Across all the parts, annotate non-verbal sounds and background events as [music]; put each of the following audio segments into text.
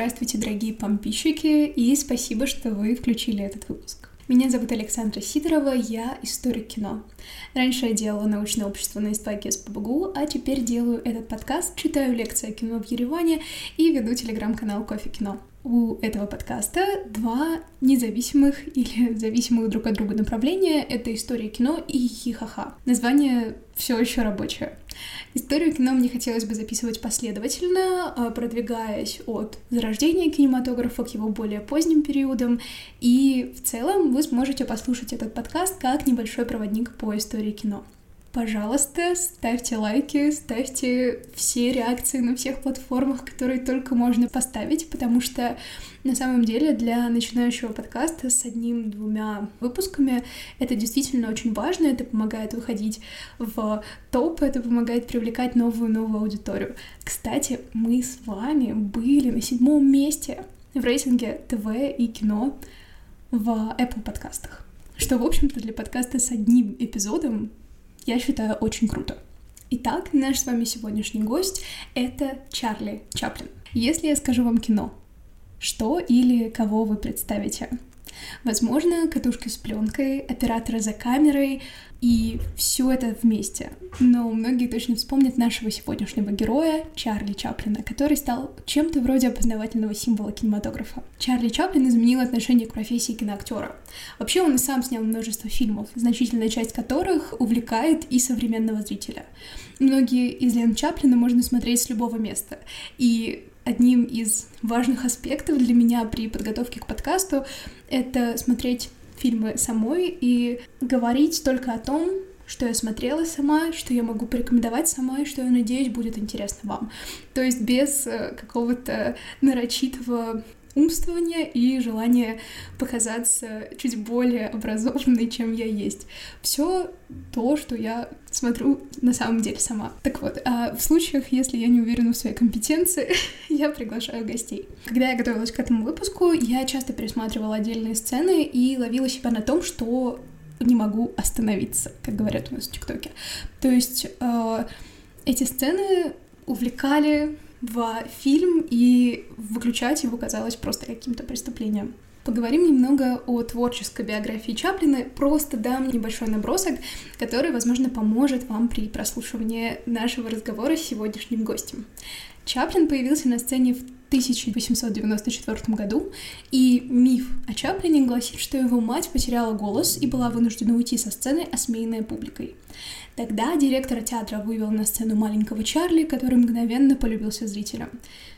Здравствуйте, дорогие помпищики, и спасибо, что вы включили этот выпуск. Меня зовут Александра Сидорова, я историк кино. Раньше я делала научное общество на истфаке СПБГУ, а теперь делаю этот подкаст, читаю лекции о кино в Ереване и веду телеграм-канал Кофе Кино. У этого подкаста два независимых [laughs] или зависимых друг от друга направления — это история кино и хихаха. Название все еще рабочее. Историю кино мне хотелось бы записывать последовательно, а, продвигаясь от зарождения кинематографа к его более поздним периодам. И в целом вы сможете послушать этот подкаст как небольшой проводник по истории кино. Пожалуйста, ставьте лайки, ставьте все реакции на всех платформах, которые только можно поставить, потому что на самом деле для начинающего подкаста с одним-двумя выпусками это действительно очень важно, это помогает выходить в топ, это помогает привлекать новую-новую аудиторию. Кстати, мы с вами были на седьмом месте в рейтинге ТВ и кино в Apple подкастах что, в общем-то, для подкаста с одним эпизодом я считаю, очень круто. Итак, наш с вами сегодняшний гость — это Чарли Чаплин. Если я скажу вам кино, что или кого вы представите? Возможно, катушки с пленкой, операторы за камерой и все это вместе. Но многие точно вспомнят нашего сегодняшнего героя Чарли Чаплина, который стал чем-то вроде опознавательного символа кинематографа. Чарли Чаплин изменил отношение к профессии киноактера. Вообще он и сам снял множество фильмов, значительная часть которых увлекает и современного зрителя. Многие из лент Чаплина можно смотреть с любого места. И одним из важных аспектов для меня при подготовке к подкасту — это смотреть фильмы самой и говорить только о том, что я смотрела сама, что я могу порекомендовать сама, и что я надеюсь будет интересно вам. То есть без э, какого-то нарочитого умствования и желание показаться чуть более образованной, чем я есть. Все то, что я смотрю на самом деле сама. Так вот, а в случаях, если я не уверена в своей компетенции, [laughs] я приглашаю гостей. Когда я готовилась к этому выпуску, я часто пересматривала отдельные сцены и ловила себя на том, что не могу остановиться, как говорят у нас в ТикТоке. То есть э, эти сцены увлекали в фильм, и выключать его казалось просто каким-то преступлением. Поговорим немного о творческой биографии Чаплина, просто дам небольшой набросок, который, возможно, поможет вам при прослушивании нашего разговора с сегодняшним гостем. Чаплин появился на сцене в 1894 году, и миф о Чаплине гласит, что его мать потеряла голос и была вынуждена уйти со сцены, осмеянная публикой. Тогда директор театра вывел на сцену маленького Чарли, который мгновенно полюбился зрителям.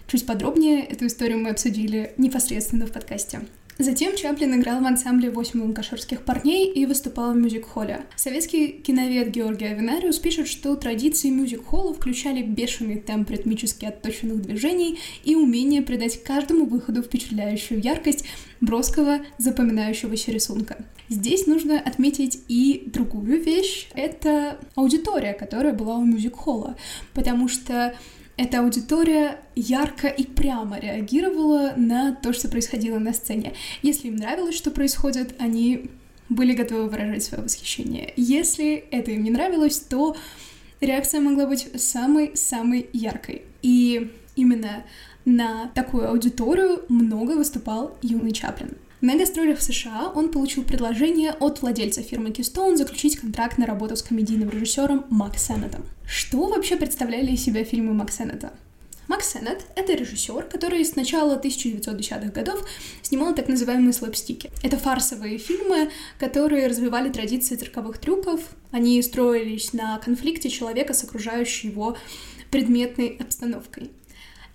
Чуть подробнее эту историю мы обсудили непосредственно в подкасте. Затем Чаплин играл в ансамбле «Восемь ланкаширских парней» и выступал в мюзик-холле. Советский киновед Георгий Авинариус пишет, что традиции мюзик-холла включали бешеный темп ритмически отточенных движений и умение придать каждому выходу впечатляющую яркость броского запоминающегося рисунка. Здесь нужно отметить и другую вещь. Это аудитория, которая была у мюзик-холла, потому что эта аудитория ярко и прямо реагировала на то, что происходило на сцене. Если им нравилось, что происходит, они были готовы выражать свое восхищение. Если это им не нравилось, то реакция могла быть самой-самой яркой. И именно на такую аудиторию много выступал юный Чаплин. На гастролях в США он получил предложение от владельца фирмы Keystone заключить контракт на работу с комедийным режиссером Мак Сеннетом. Что вообще представляли из себя фильмы Мак Сеннета? Сеннет — это режиссер, который с начала 1910-х годов снимал так называемые слэпстики. Это фарсовые фильмы, которые развивали традиции цирковых трюков. Они строились на конфликте человека с окружающей его предметной обстановкой.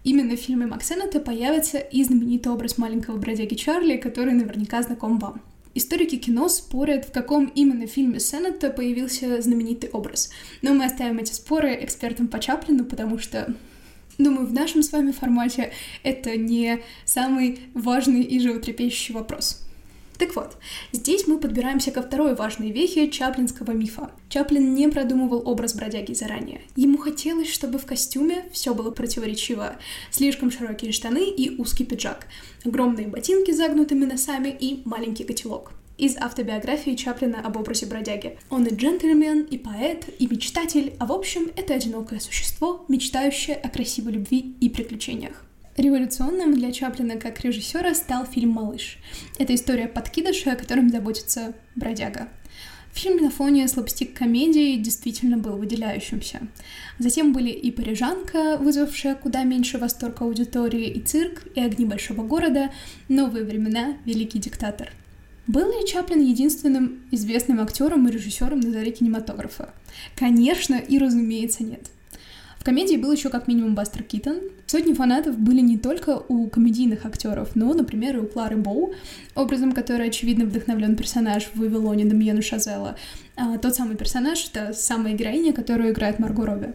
Именно в фильме Максенета появится и знаменитый образ маленького бродяги Чарли, который наверняка знаком вам. Историки кино спорят, в каком именно фильме Сеннета появился знаменитый образ. Но мы оставим эти споры экспертам по Чаплину, потому что Думаю, в нашем с вами формате это не самый важный и животрепещущий вопрос. Так вот, здесь мы подбираемся ко второй важной вехе чаплинского мифа. Чаплин не продумывал образ бродяги заранее. Ему хотелось, чтобы в костюме все было противоречиво. Слишком широкие штаны и узкий пиджак, огромные ботинки с загнутыми носами и маленький котелок из автобиографии Чаплина об образе бродяги. Он и джентльмен, и поэт, и мечтатель, а в общем, это одинокое существо, мечтающее о красивой любви и приключениях. Революционным для Чаплина как режиссера стал фильм «Малыш». Это история подкидыша, о котором заботится бродяга. Фильм на фоне слабстик-комедии действительно был выделяющимся. Затем были и «Парижанка», вызвавшая куда меньше восторг аудитории, и «Цирк», и «Огни большого города», «Новые времена», «Великий диктатор». Был ли Чаплин единственным известным актером и режиссером на заре кинематографа? Конечно и разумеется нет. Комедии был еще как минимум Бастер Китон. Сотни фанатов были не только у комедийных актеров, но, например, и у Клары Боу, образом которой, очевидно, вдохновлен персонаж в «Вавилоне» Дамьена Шазела. А тот самый персонаж — это самая героиня, которую играет Марго Робби.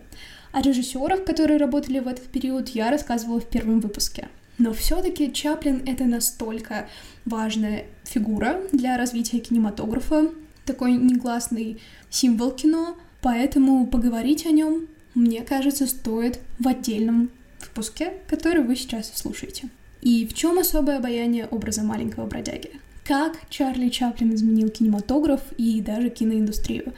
О режиссерах, которые работали в этот период, я рассказывала в первом выпуске. Но все-таки Чаплин — это настолько важная фигура для развития кинематографа, такой негласный символ кино, поэтому поговорить о нем мне кажется, стоит в отдельном выпуске, который вы сейчас слушаете. И в чем особое обаяние образа маленького бродяги? Как Чарли Чаплин изменил кинематограф и даже киноиндустрию?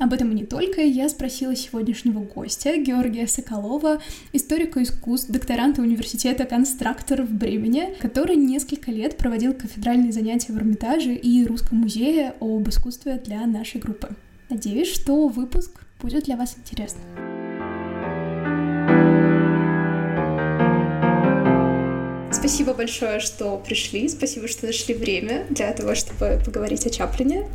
Об этом и не только я спросила сегодняшнего гостя, Георгия Соколова, историка искусств, докторанта университета конструктор в Бремене, который несколько лет проводил кафедральные занятия в Эрмитаже и Русском музее об искусстве для нашей группы. Надеюсь, что выпуск будет для вас интересным. Спасибо большое, что пришли. Спасибо, что нашли время для того, чтобы поговорить о Чаплине.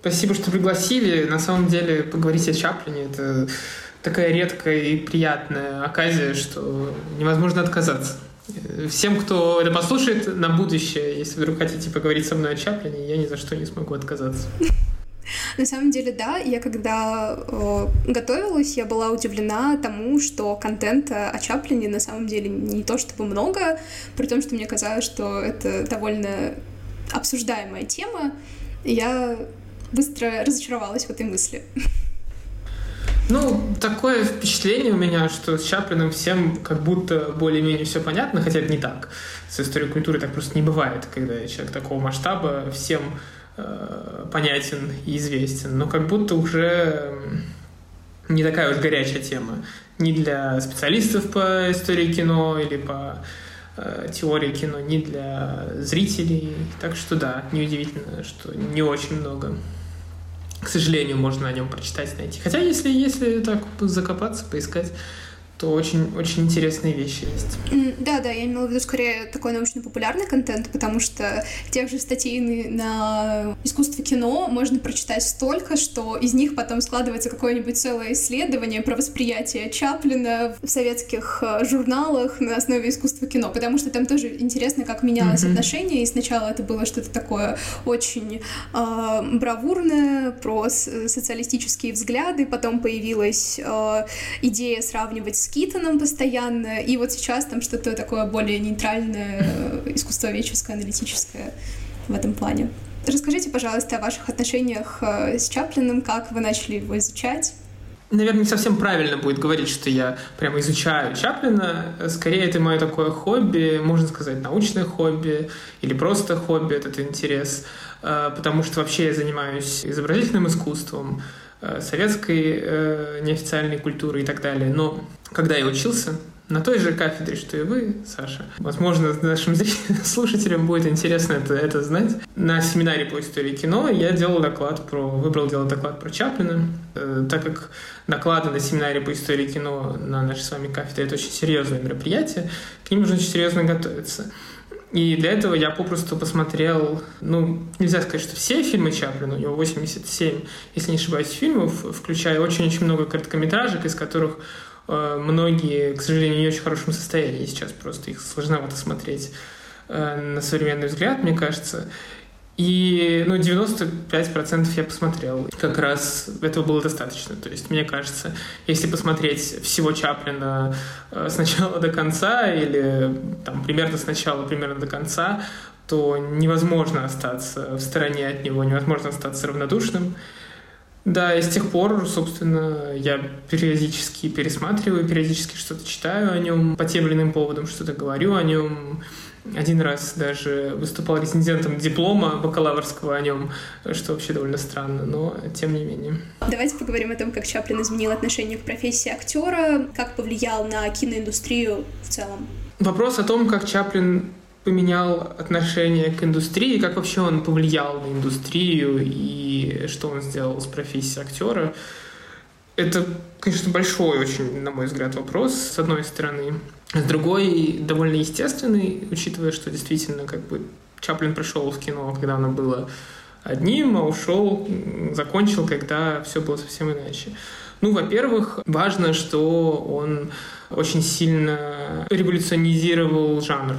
Спасибо, что пригласили. На самом деле, поговорить о Чаплине — это такая редкая и приятная оказия, что невозможно отказаться. Всем, кто это послушает на будущее, если вдруг хотите поговорить со мной о Чаплине, я ни за что не смогу отказаться. На самом деле, да, я когда э, готовилась, я была удивлена тому, что контента о Чаплине на самом деле не то чтобы много, при том, что мне казалось, что это довольно обсуждаемая тема. я быстро разочаровалась в этой мысли. Ну, такое впечатление у меня, что с Чаплиным всем как будто более-менее все понятно, хотя это не так. С историей культуры так просто не бывает, когда человек такого масштаба всем понятен и известен, но как будто уже не такая уж горячая тема ни для специалистов по истории кино или по э, теории кино, ни для зрителей. Так что да, неудивительно, что не очень много. К сожалению, можно о нем прочитать, найти. Хотя, если, если так закопаться, поискать, то очень, очень интересные вещи есть. Да, да, я имела в виду скорее такой научно-популярный контент, потому что тех же статей на искусство кино можно прочитать столько, что из них потом складывается какое-нибудь целое исследование про восприятие Чаплина в советских э, журналах на основе искусства кино, потому что там тоже интересно, как менялось mm-hmm. отношение, и сначала это было что-то такое очень э, бравурное, про социалистические взгляды, потом появилась э, идея сравнивать с Китоном постоянно, и вот сейчас там что-то такое более нейтральное, э, искусствоведческое, аналитическое в этом плане. Расскажите, пожалуйста, о ваших отношениях э, с Чаплиным, как вы начали его изучать? Наверное, не совсем правильно будет говорить, что я прямо изучаю Чаплина. Скорее, это мое такое хобби, можно сказать, научное хобби или просто хобби, этот интерес. Э, потому что вообще я занимаюсь изобразительным искусством, советской неофициальной культуры и так далее. Но когда я учился на той же кафедре, что и вы, Саша, возможно, нашим [laughs] слушателям будет интересно это, это знать. На семинаре по истории кино я делал доклад про, выбрал делать доклад про Чаплина, э, так как доклады на семинаре по истории кино на нашей с вами кафедре это очень серьезное мероприятие, к ним нужно очень серьезно готовиться. И для этого я попросту посмотрел, ну, нельзя сказать, что все фильмы Чаплина, у него 87, если не ошибаюсь, фильмов, включая очень-очень много короткометражек, из которых многие, к сожалению, не очень хорошем состоянии сейчас, просто их сложновато смотреть э, на современный взгляд, мне кажется. И ну, 95% я посмотрел. Как раз этого было достаточно. То есть, мне кажется, если посмотреть всего Чаплина э, с начала до конца или там, примерно с начала, примерно до конца, то невозможно остаться в стороне от него, невозможно остаться равнодушным. Да, и с тех пор, собственно, я периодически пересматриваю, периодически что-то читаю о нем, по тем или иным поводам что-то говорю о нем, один раз даже выступал рецензентом диплома бакалаврского о нем, что вообще довольно странно, но тем не менее. Давайте поговорим о том, как Чаплин изменил отношение к профессии актера, как повлиял на киноиндустрию в целом. Вопрос о том, как Чаплин поменял отношение к индустрии, как вообще он повлиял на индустрию и что он сделал с профессией актера, это, конечно, большой очень, на мой взгляд, вопрос, с одной стороны. С другой, довольно естественный, учитывая, что действительно как бы Чаплин пришел в кино, когда оно было одним, а ушел, закончил, когда все было совсем иначе. Ну, во-первых, важно, что он очень сильно революционизировал жанр.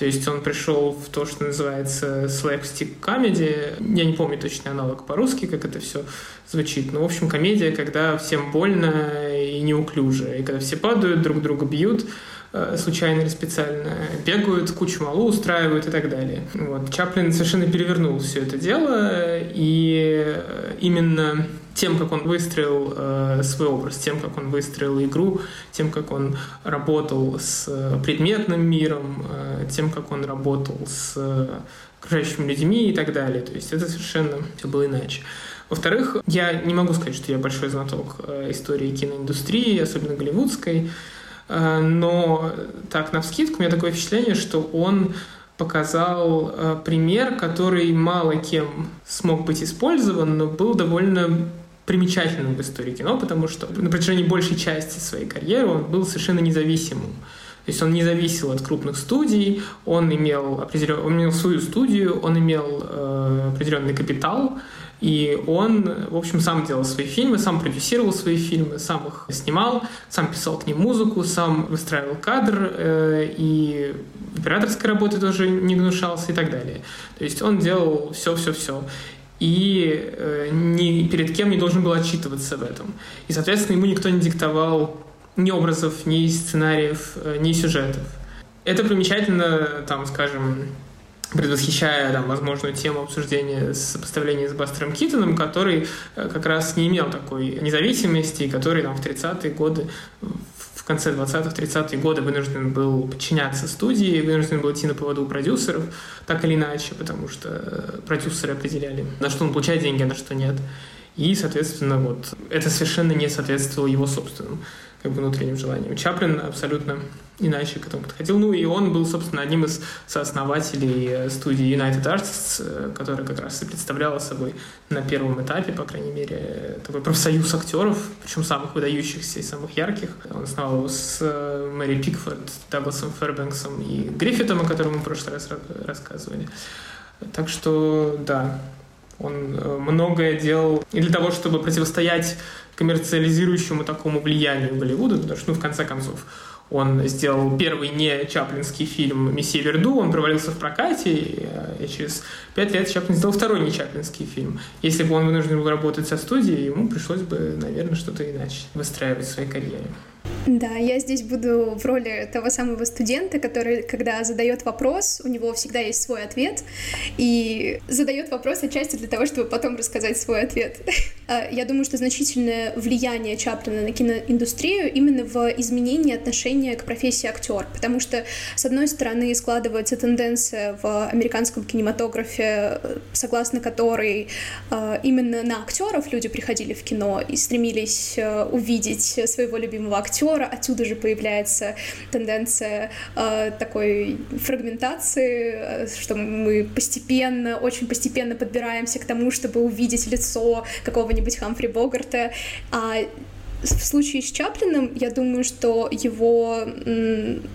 То есть он пришел в то, что называется slapstick comedy. Я не помню точный аналог по-русски, как это все звучит. Но, в общем, комедия, когда всем больно и неуклюже. И когда все падают, друг друга бьют э, случайно или специально, бегают, кучу малу устраивают и так далее. Вот. Чаплин совершенно перевернул все это дело, и э, именно тем, как он выстроил э, свой образ, тем, как он выстроил игру, тем, как он работал с предметным миром, э, тем, как он работал с окружающими людьми и так далее. То есть это совершенно все было иначе. Во-вторых, я не могу сказать, что я большой знаток э, истории киноиндустрии, особенно голливудской, э, но так, на вскидку, у меня такое впечатление, что он показал э, пример, который мало кем смог быть использован, но был довольно примечательным в истории кино, потому что на протяжении большей части своей карьеры он был совершенно независимым. То есть он не зависел от крупных студий, он имел, определен... он имел свою студию, он имел э, определенный капитал, и он, в общем, сам делал свои фильмы, сам продюсировал свои фильмы, сам их снимал, сам писал к ним музыку, сам выстраивал кадр, э, и операторской работы тоже не гнушался и так далее. То есть он делал все-все-все и э, ни перед кем не должен был отчитываться в этом. И, соответственно, ему никто не диктовал ни образов, ни сценариев, э, ни сюжетов. Это примечательно, там, скажем, предвосхищая там, возможную тему обсуждения сопоставления с Бастером Китоном, который э, как раз не имел такой независимости, который там, в 30-е годы конце 20-х, 30-е годы вынужден был подчиняться студии, вынужден был идти на поводу у продюсеров, так или иначе, потому что э, продюсеры определяли, на что он получает деньги, а на что нет. И, соответственно, вот это совершенно не соответствовало его собственным как бы внутренним желаниям. Чаплин абсолютно иначе к этому подходил. Ну и он был, собственно, одним из сооснователей э, студии United Artists, э, которая как раз и представляла собой на первом этапе, по крайней мере, такой профсоюз актеров, причем самых выдающихся и самых ярких. Он основал его с э, Мэри Пикфорд, Дагласом Фербенксом и Гриффитом, о котором мы в прошлый раз рассказывали. Так что, да, он многое делал и для того, чтобы противостоять коммерциализирующему такому влиянию Голливуда, потому что, ну, в конце концов, он сделал первый не чаплинский фильм «Месье Верду», он провалился в прокате, и, и через пять лет Чаплин сделал второй не чаплинский фильм. Если бы он вынужден был работать со студией, ему пришлось бы, наверное, что-то иначе выстраивать в своей карьере. Да, я здесь буду в роли того самого студента, который, когда задает вопрос, у него всегда есть свой ответ, и задает вопрос отчасти для того, чтобы потом рассказать свой ответ. [laughs] А, я думаю, что значительное влияние Чаплина на киноиндустрию именно в изменении отношения к профессии актер, потому что, с одной стороны, складывается тенденция в американском кинематографе, согласно которой а, именно на актеров люди приходили в кино и стремились а, увидеть своего любимого актера, актера, отсюда же появляется тенденция э, такой фрагментации, э, что мы постепенно, очень постепенно подбираемся к тому, чтобы увидеть лицо какого-нибудь Хамфри Богарта, а в случае с Чаплиным, я думаю, что его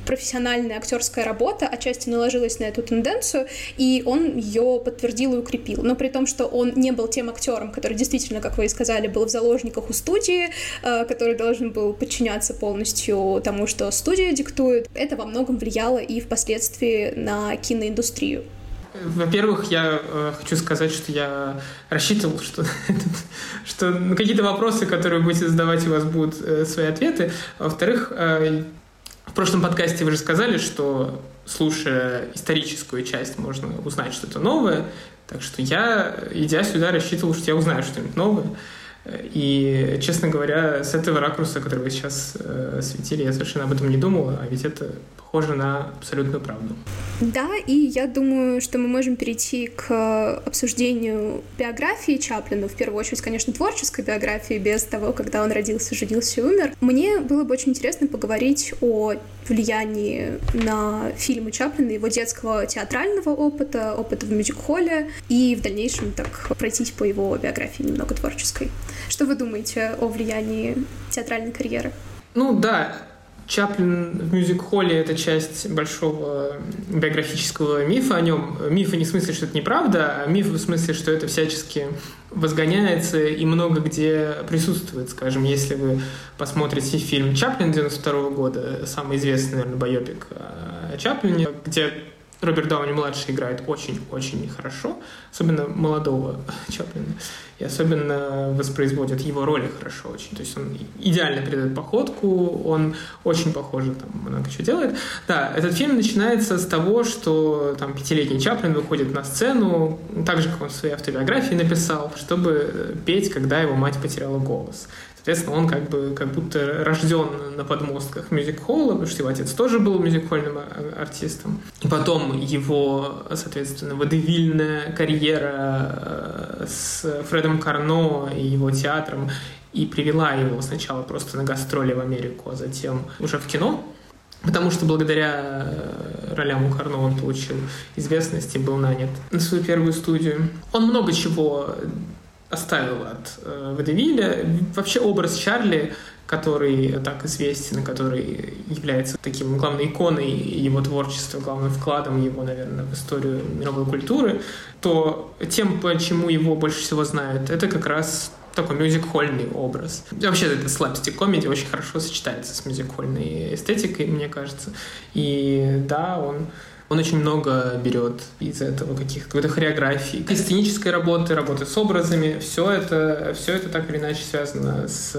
профессиональная актерская работа отчасти наложилась на эту тенденцию, и он ее подтвердил и укрепил. Но при том, что он не был тем актером, который действительно, как вы и сказали, был в заложниках у студии, э, который должен был подчиняться полностью тому, что студия диктует, это во многом влияло и впоследствии на киноиндустрию. Во-первых, я э, хочу сказать, что я рассчитывал, что, [laughs] что на какие-то вопросы, которые будете задавать, у вас будут э, свои ответы. Во-вторых, э, в прошлом подкасте вы же сказали, что слушая историческую часть, можно узнать что-то новое. Так что я, идя сюда, рассчитывал, что я узнаю что-нибудь новое. И, честно говоря, с этого ракурса, который вы сейчас э, светили, я совершенно об этом не думал, а ведь это похоже на абсолютную правду. Да, и я думаю, что мы можем перейти к обсуждению биографии Чаплина, в первую очередь, конечно, творческой биографии, без того, когда он родился, женился и умер. Мне было бы очень интересно поговорить о влиянии на фильмы Чаплина, его детского театрального опыта, опыта в мюзик-холле, и в дальнейшем так пройтись по его биографии немного творческой. Что вы думаете о влиянии театральной карьеры? Ну да, Чаплин в мюзик-холле — это часть большого биографического мифа о нем. Мифа не в смысле, что это неправда, а миф в смысле, что это всячески возгоняется и много где присутствует. Скажем, если вы посмотрите фильм «Чаплин» 92 года, самый известный, наверное, байопик о Чаплине, где Роберт Дауни-младший играет очень-очень хорошо, особенно молодого [laughs] Чаплина, и особенно воспроизводит его роли хорошо очень. То есть он идеально передает походку, он очень похоже там много чего делает. Да, этот фильм начинается с того, что там пятилетний Чаплин выходит на сцену, так же, как он в своей автобиографии написал, чтобы петь, когда его мать потеряла голос. Соответственно, он как бы как будто рожден на подмостках мюзик-холла, потому что его отец тоже был мюзик-хольным артистом. И потом его, соответственно, водевильная карьера э, с Фредом Карно и его театром и привела его сначала просто на гастроли в Америку, а затем уже в кино. Потому что благодаря э, ролям у Карно он получил известность и был нанят на свою первую студию. Он много чего оставил от э, Водевиля. Вообще образ Чарли, который так известен, который является таким главной иконой его творчества, главным вкладом его, наверное, в историю мировой культуры, то тем, почему его больше всего знают, это как раз такой мюзик-хольный образ. Вообще, это слапстик комедия очень хорошо сочетается с мюзик-хольной эстетикой, мне кажется. И да, он он очень много берет из этого каких-то какой-то хореографии, сценической работы, работы с образами. Все это, все это так или иначе связано с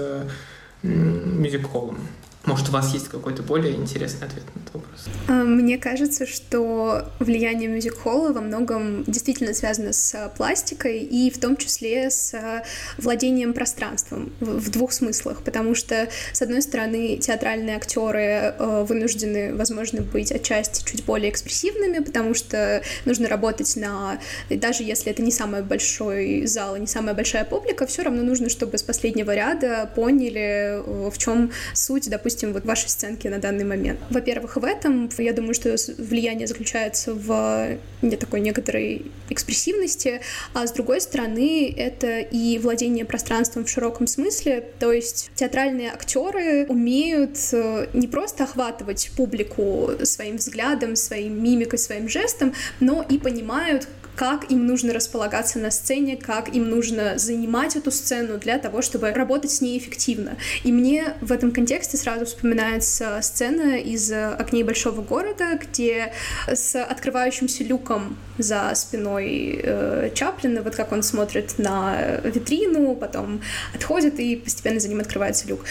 мюзик-холлом. Может, у вас есть какой-то более интересный ответ на этот вопрос? А, мне кажется, что влияние мюзик-холла во многом действительно связано с пластикой и в том числе с владением пространством в двух смыслах, потому что, с одной стороны, театральные актеры вынуждены, возможно, быть отчасти чуть более экспрессивными, потому что нужно работать на... Даже если это не самый большой зал не самая большая публика, все равно нужно, чтобы с последнего ряда поняли, э, в чем суть, допустим, допустим, вот вашей сценки на данный момент. Во-первых, в этом, я думаю, что влияние заключается в не такой некоторой экспрессивности, а с другой стороны, это и владение пространством в широком смысле, то есть театральные актеры умеют э, не просто охватывать публику своим взглядом, своим мимикой, своим жестом, но и понимают, как им нужно располагаться на сцене, как им нужно занимать эту сцену для того, чтобы работать с ней эффективно. И мне в этом контексте сразу вспоминается сцена из «Окней большого города», где с открывающимся люком за спиной э, Чаплина, вот как он смотрит на витрину, потом отходит, и постепенно за ним открывается люк.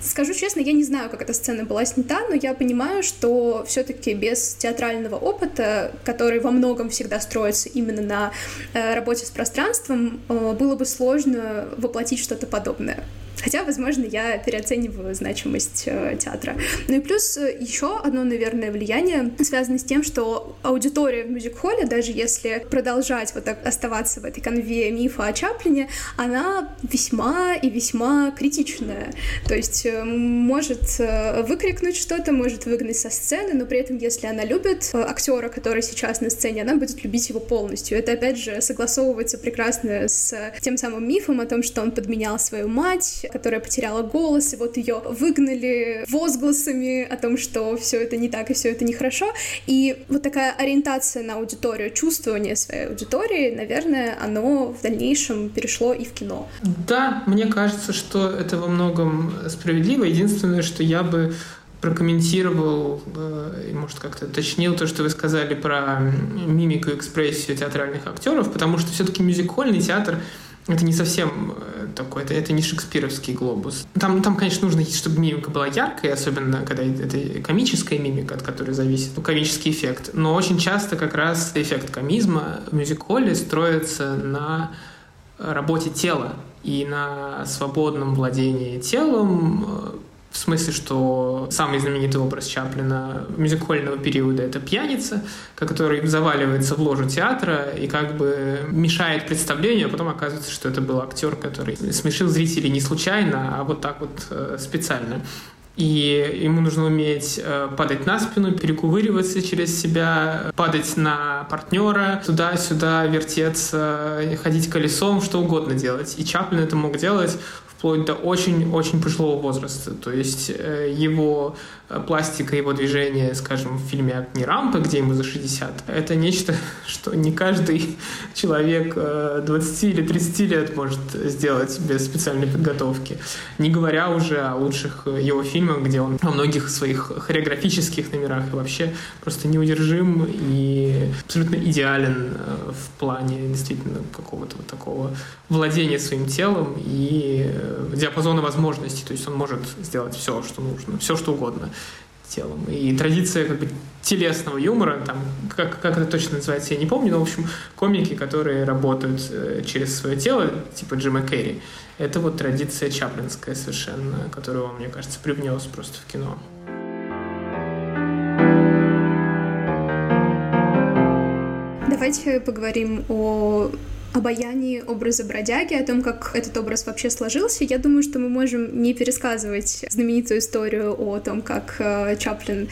Скажу честно, я не знаю, как эта сцена была снята, но я понимаю, что все-таки без театрального опыта, который во многом всегда строится именно на э, работе с пространством, э, было бы сложно воплотить что-то подобное. Хотя, возможно, я переоцениваю значимость э, театра. Ну и плюс э, еще одно, наверное, влияние связано с тем, что аудитория в мюзик-холле, даже если продолжать вот так оставаться в этой конве мифа о Чаплине, она весьма и весьма критичная. То есть э, может выкрикнуть что-то, может выгнать со сцены, но при этом, если она любит актера, который сейчас на сцене, она будет любить его полностью. Это, опять же, согласовывается прекрасно с тем самым мифом о том, что он подменял свою мать, которая потеряла голос, и вот ее выгнали возгласами о том, что все это не так и все это нехорошо. И вот такая ориентация на аудиторию, чувствование своей аудитории, наверное, оно в дальнейшем перешло и в кино. Да, мне кажется, что это во многом справедливо. Единственное, что я бы прокомментировал э, может, как-то уточнил то, что вы сказали про мимику и экспрессию театральных актеров, потому что все-таки мюзик-хольный театр это не совсем э, такой, это, это не шекспировский глобус. Там, там, конечно, нужно, чтобы мимика была яркой, особенно когда это комическая мимика, от которой зависит ну, комический эффект. Но очень часто как раз эффект комизма в мюзик-холле строится на работе тела и на свободном владении телом, э, в смысле, что самый знаменитый образ Чаплина мюзикольного периода — это пьяница, который заваливается в ложу театра и как бы мешает представлению, а потом оказывается, что это был актер, который смешил зрителей не случайно, а вот так вот э, специально. и ему нужно уметь э, падать на спину, перекувыриваться через себя, падать на партнера, туда-сюда вертеться, ходить колесом, что угодно делать. И Чаплин это мог делать вплоть до очень-очень пожилого возраста. То есть э, его Э, пластика его движения, скажем, в фильме «Огни рампы», где ему за 60, это нечто, [laughs] что не каждый [laughs] человек 20 э, или 30 лет может сделать без специальной подготовки. Не говоря уже о лучших его фильмах, где он во многих своих хореографических номерах и вообще просто неудержим и абсолютно идеален в плане действительно какого-то вот такого владения своим телом и диапазона возможностей. То есть он может сделать все, что нужно, все, что угодно телом. И традиция как бы телесного юмора, там, как, как это точно называется, я не помню, но, в общем, комики, которые работают э, через свое тело, типа Джима Керри, это вот традиция чаплинская совершенно, которую он, мне кажется, привнес просто в кино. Давайте поговорим о обаянии образа бродяги, о том, как этот образ вообще сложился, я думаю, что мы можем не пересказывать знаменитую историю о том, как э, Чаплин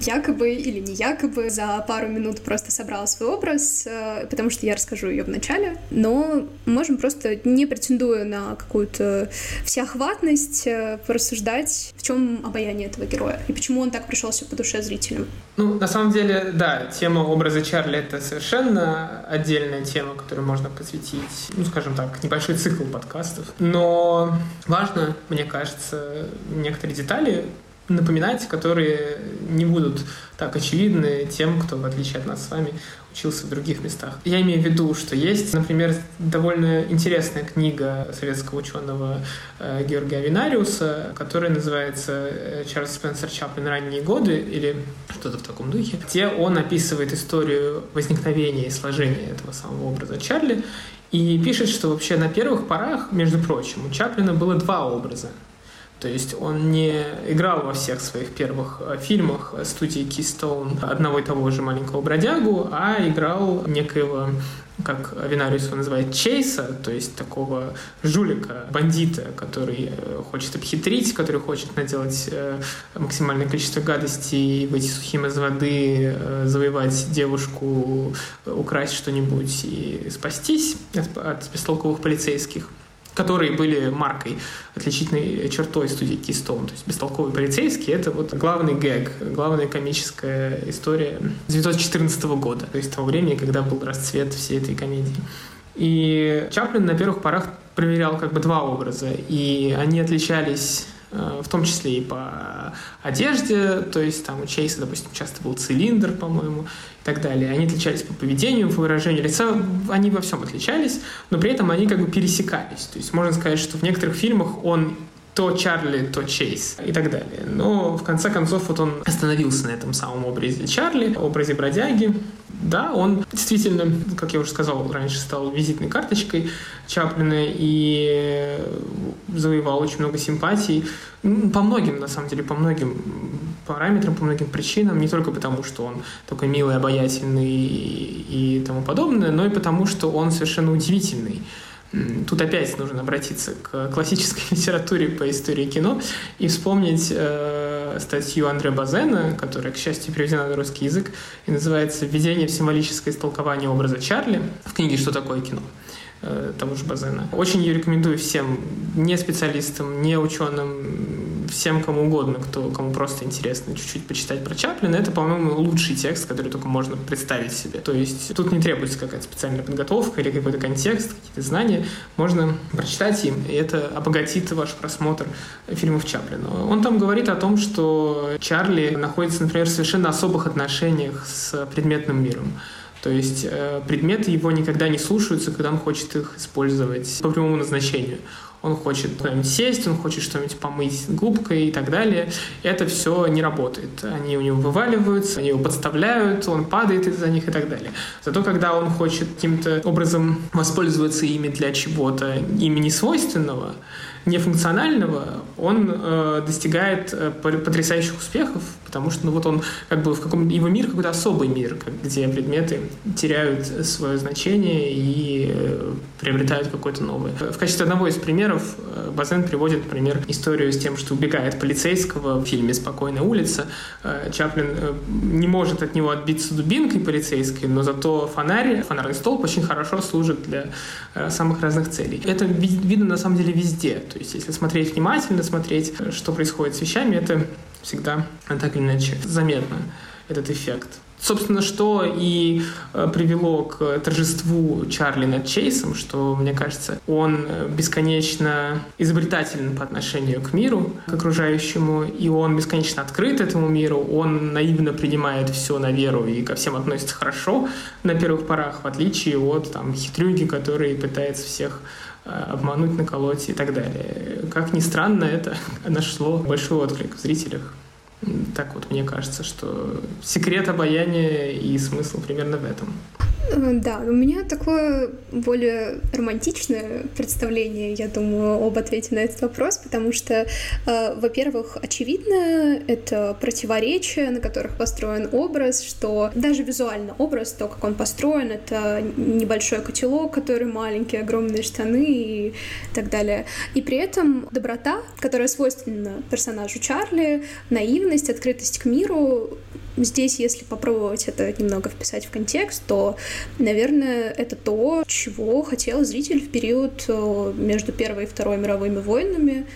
якобы или не якобы за пару минут просто собрал свой образ, э, потому что я расскажу ее в начале, но можем просто, не претендуя на какую-то всеохватность, э, порассуждать, в чем обаяние этого героя и почему он так пришелся по душе зрителям. Ну, на самом деле, да, тема образа Чарли — это совершенно отдельная тема, которую можно посвятить, ну, скажем так, небольшой цикл подкастов. Но важно, мне кажется, некоторые детали напоминать, которые не будут так очевидны тем, кто, в отличие от нас с вами, учился в других местах. Я имею в виду, что есть, например, довольно интересная книга советского ученого э, Георгия Авинариуса, которая называется э, «Чарльз Спенсер Чаплин. Ранние годы» или что-то в таком духе, где он описывает историю возникновения и сложения этого самого образа Чарли и пишет, что вообще на первых порах, между прочим, у Чаплина было два образа. То есть он не играл во всех своих первых э, фильмах студии Keystone одного и того же маленького бродягу, а играл некоего как Винариус его называет, Чейса, то есть такого жулика, бандита, который э, хочет обхитрить, который хочет наделать э, максимальное количество гадостей, выйти сухим из воды, завоевать девушку, украсть что-нибудь и спастись от, от бестолковых полицейских которые были маркой, отличительной чертой студии Keystone. То есть бестолковый полицейский — это вот главный гэг, главная комическая история 1914 года, то есть того времени, когда был расцвет всей этой комедии. И Чаплин на первых порах проверял как бы два образа, и они отличались в том числе и по одежде, то есть там у Чейса, допустим, часто был цилиндр, по-моему, и так далее. Они отличались по поведению, по выражению лица, они во всем отличались, но при этом они как бы пересекались. То есть можно сказать, что в некоторых фильмах он то Чарли, то Чейз и так далее. Но в конце концов вот он остановился на этом самом образе Чарли, образе бродяги. Да, он действительно, как я уже сказал раньше, стал визитной карточкой Чаплина и завоевал очень много симпатий. По многим, на самом деле, по многим параметрам, по многим причинам, не только потому, что он такой милый, обаятельный и тому подобное, но и потому, что он совершенно удивительный. Тут опять нужно обратиться к классической [laughs] литературе по истории кино и вспомнить э, статью Андре Базена, которая, к счастью, переведена на русский язык и называется «Введение в символическое истолкование образа Чарли» в книге «Что такое кино?» э, того же Базена. Очень ее рекомендую всем, не специалистам, не ученым, всем кому угодно, кто, кому просто интересно чуть-чуть почитать про Чаплина, это, по-моему, лучший текст, который только можно представить себе. То есть тут не требуется какая-то специальная подготовка или какой-то контекст, какие-то знания. Можно прочитать им, и это обогатит ваш просмотр фильмов Чаплина. Он там говорит о том, что Чарли находится, например, в совершенно особых отношениях с предметным миром. То есть э, предметы его никогда не слушаются, когда он хочет их использовать по прямому назначению он хочет куда-нибудь сесть, он хочет что-нибудь помыть губкой и так далее. Это все не работает. Они у него вываливаются, они его подставляют, он падает из-за них и так далее. Зато когда он хочет каким-то образом воспользоваться ими для чего-то, ими не свойственного, нефункционального, он э, достигает э, потрясающих успехов, потому что ну, вот он как бы в каком его мир какой-то особый мир, где предметы теряют свое значение и э, приобретают какое-то новое. В качестве одного из примеров. Э, Базен приводит, например, историю с тем, что убегает полицейского в фильме «Спокойная улица». Э, Чаплин не может от него отбиться дубинкой полицейской, но зато фонарь, фонарный столб очень хорошо служит для самых разных целей. Это видно на самом деле везде. То есть если смотреть внимательно, смотреть, что происходит с вещами, это всегда так или иначе заметно, этот эффект. Собственно, что и э, привело к торжеству Чарли над Чейсом, что, мне кажется, он э, бесконечно изобретателен по отношению к миру, к окружающему, и он бесконечно открыт этому миру, он наивно принимает все на веру и ко всем относится хорошо на первых порах, в отличие от там, хитрюги, который пытается всех обмануть, наколоть и так далее. Как ни странно, это [laughs] нашло большой отклик в зрителях. Так вот, мне кажется, что секрет обаяния и смысл примерно в этом. Э, да, у меня такое более романтичное представление, я думаю, об ответе на этот вопрос, потому что, э, во-первых, очевидно, это противоречие, на которых построен образ, что даже визуально образ, то, как он построен, это небольшой котелок, который маленький, огромные штаны и так далее. И при этом доброта, которая свойственна персонажу Чарли, наивность, открытость к миру, Здесь, если попробовать это немного вписать в контекст, то, наверное, это то, чего хотел зритель в период э, между Первой и Второй мировыми войнами,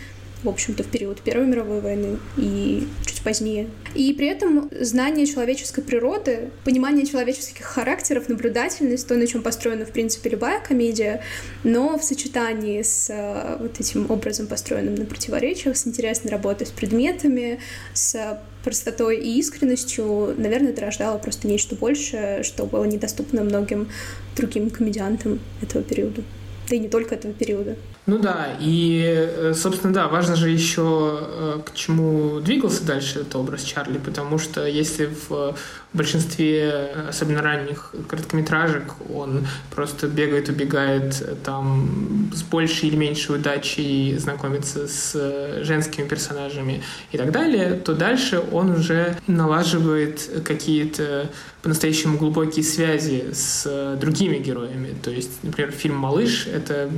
в общем-то, в период Первой мировой войны и чуть позднее. И при этом знание человеческой природы, понимание человеческих характеров, наблюдательность, то, на чем построена, в принципе, любая комедия, но в сочетании с э, вот этим образом, построенным на противоречиях, с интересной работой с предметами, с простотой и искренностью, наверное, это рождало просто нечто большее, что было недоступно многим другим комедиантам этого периода. Да и не только этого периода. Ну да, и, э, собственно, да, важно же еще, э, к чему двигался дальше этот образ Чарли, потому что если в большинстве, особенно ранних короткометражек, он просто бегает, убегает там с большей или меньшей удачей знакомится с женскими персонажами и так далее, то дальше он уже налаживает какие-то по-настоящему глубокие связи с другими героями. То есть, например, фильм «Малыш» — это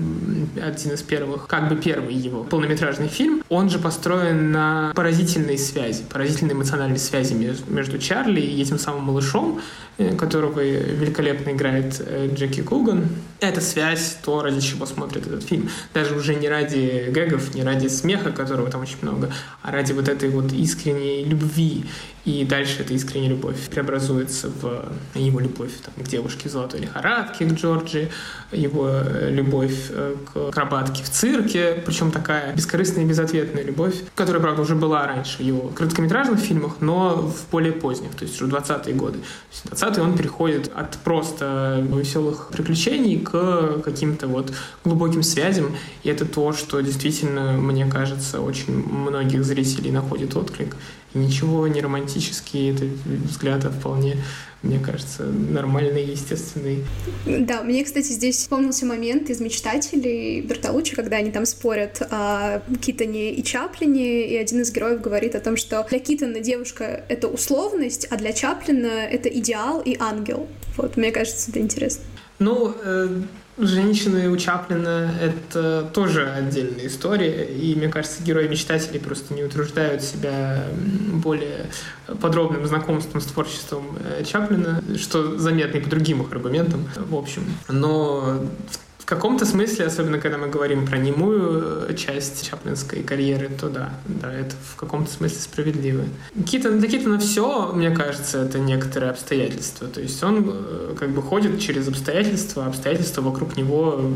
один из первых, как бы первый его полнометражный фильм. Он же построен на поразительной связи, поразительной эмоциональной связи между Чарли и этим самым малышом, Э, которого великолепно играет э, Джеки Куган. Это связь, то, ради чего смотрит этот фильм. Даже уже не ради гэгов, не ради смеха, которого там очень много, а ради вот этой вот искренней любви. И дальше эта искренняя любовь преобразуется в его любовь там, к девушке золотой лихорадке, к Джорджи, его э, любовь к акробатке в цирке, причем такая бескорыстная и безответная любовь, которая, правда, уже была раньше в его короткометражных фильмах, но в более поздних, то есть уже 20-е годы. 20 20 он переходит от просто веселых приключений к каким-то вот глубоким связям. И это то, что действительно, мне кажется, очень многих зрителей находит отклик. Ничего не романтический, это взгляд, а вполне мне кажется, нормальный, естественный. Да, мне, кстати, здесь вспомнился момент из «Мечтателей» Бертолуччи, когда они там спорят о Китоне и Чаплине, и один из героев говорит о том, что для Китона девушка — это условность, а для Чаплина — это идеал и ангел. Вот, мне кажется, это интересно. Ну, э, Женщины у Чаплина — это тоже отдельная история, и, мне кажется, герои-мечтатели просто не утруждают себя более подробным знакомством с творчеством э, Чаплина, что заметно и по другим их аргументам, в общем. Но в каком-то смысле, особенно когда мы говорим про немую э, часть чаплинской карьеры, то да, да, это в каком-то смысле справедливо. Китон, для Китона все, мне кажется, это некоторые обстоятельства. То есть он э, как бы ходит через обстоятельства, а обстоятельства вокруг него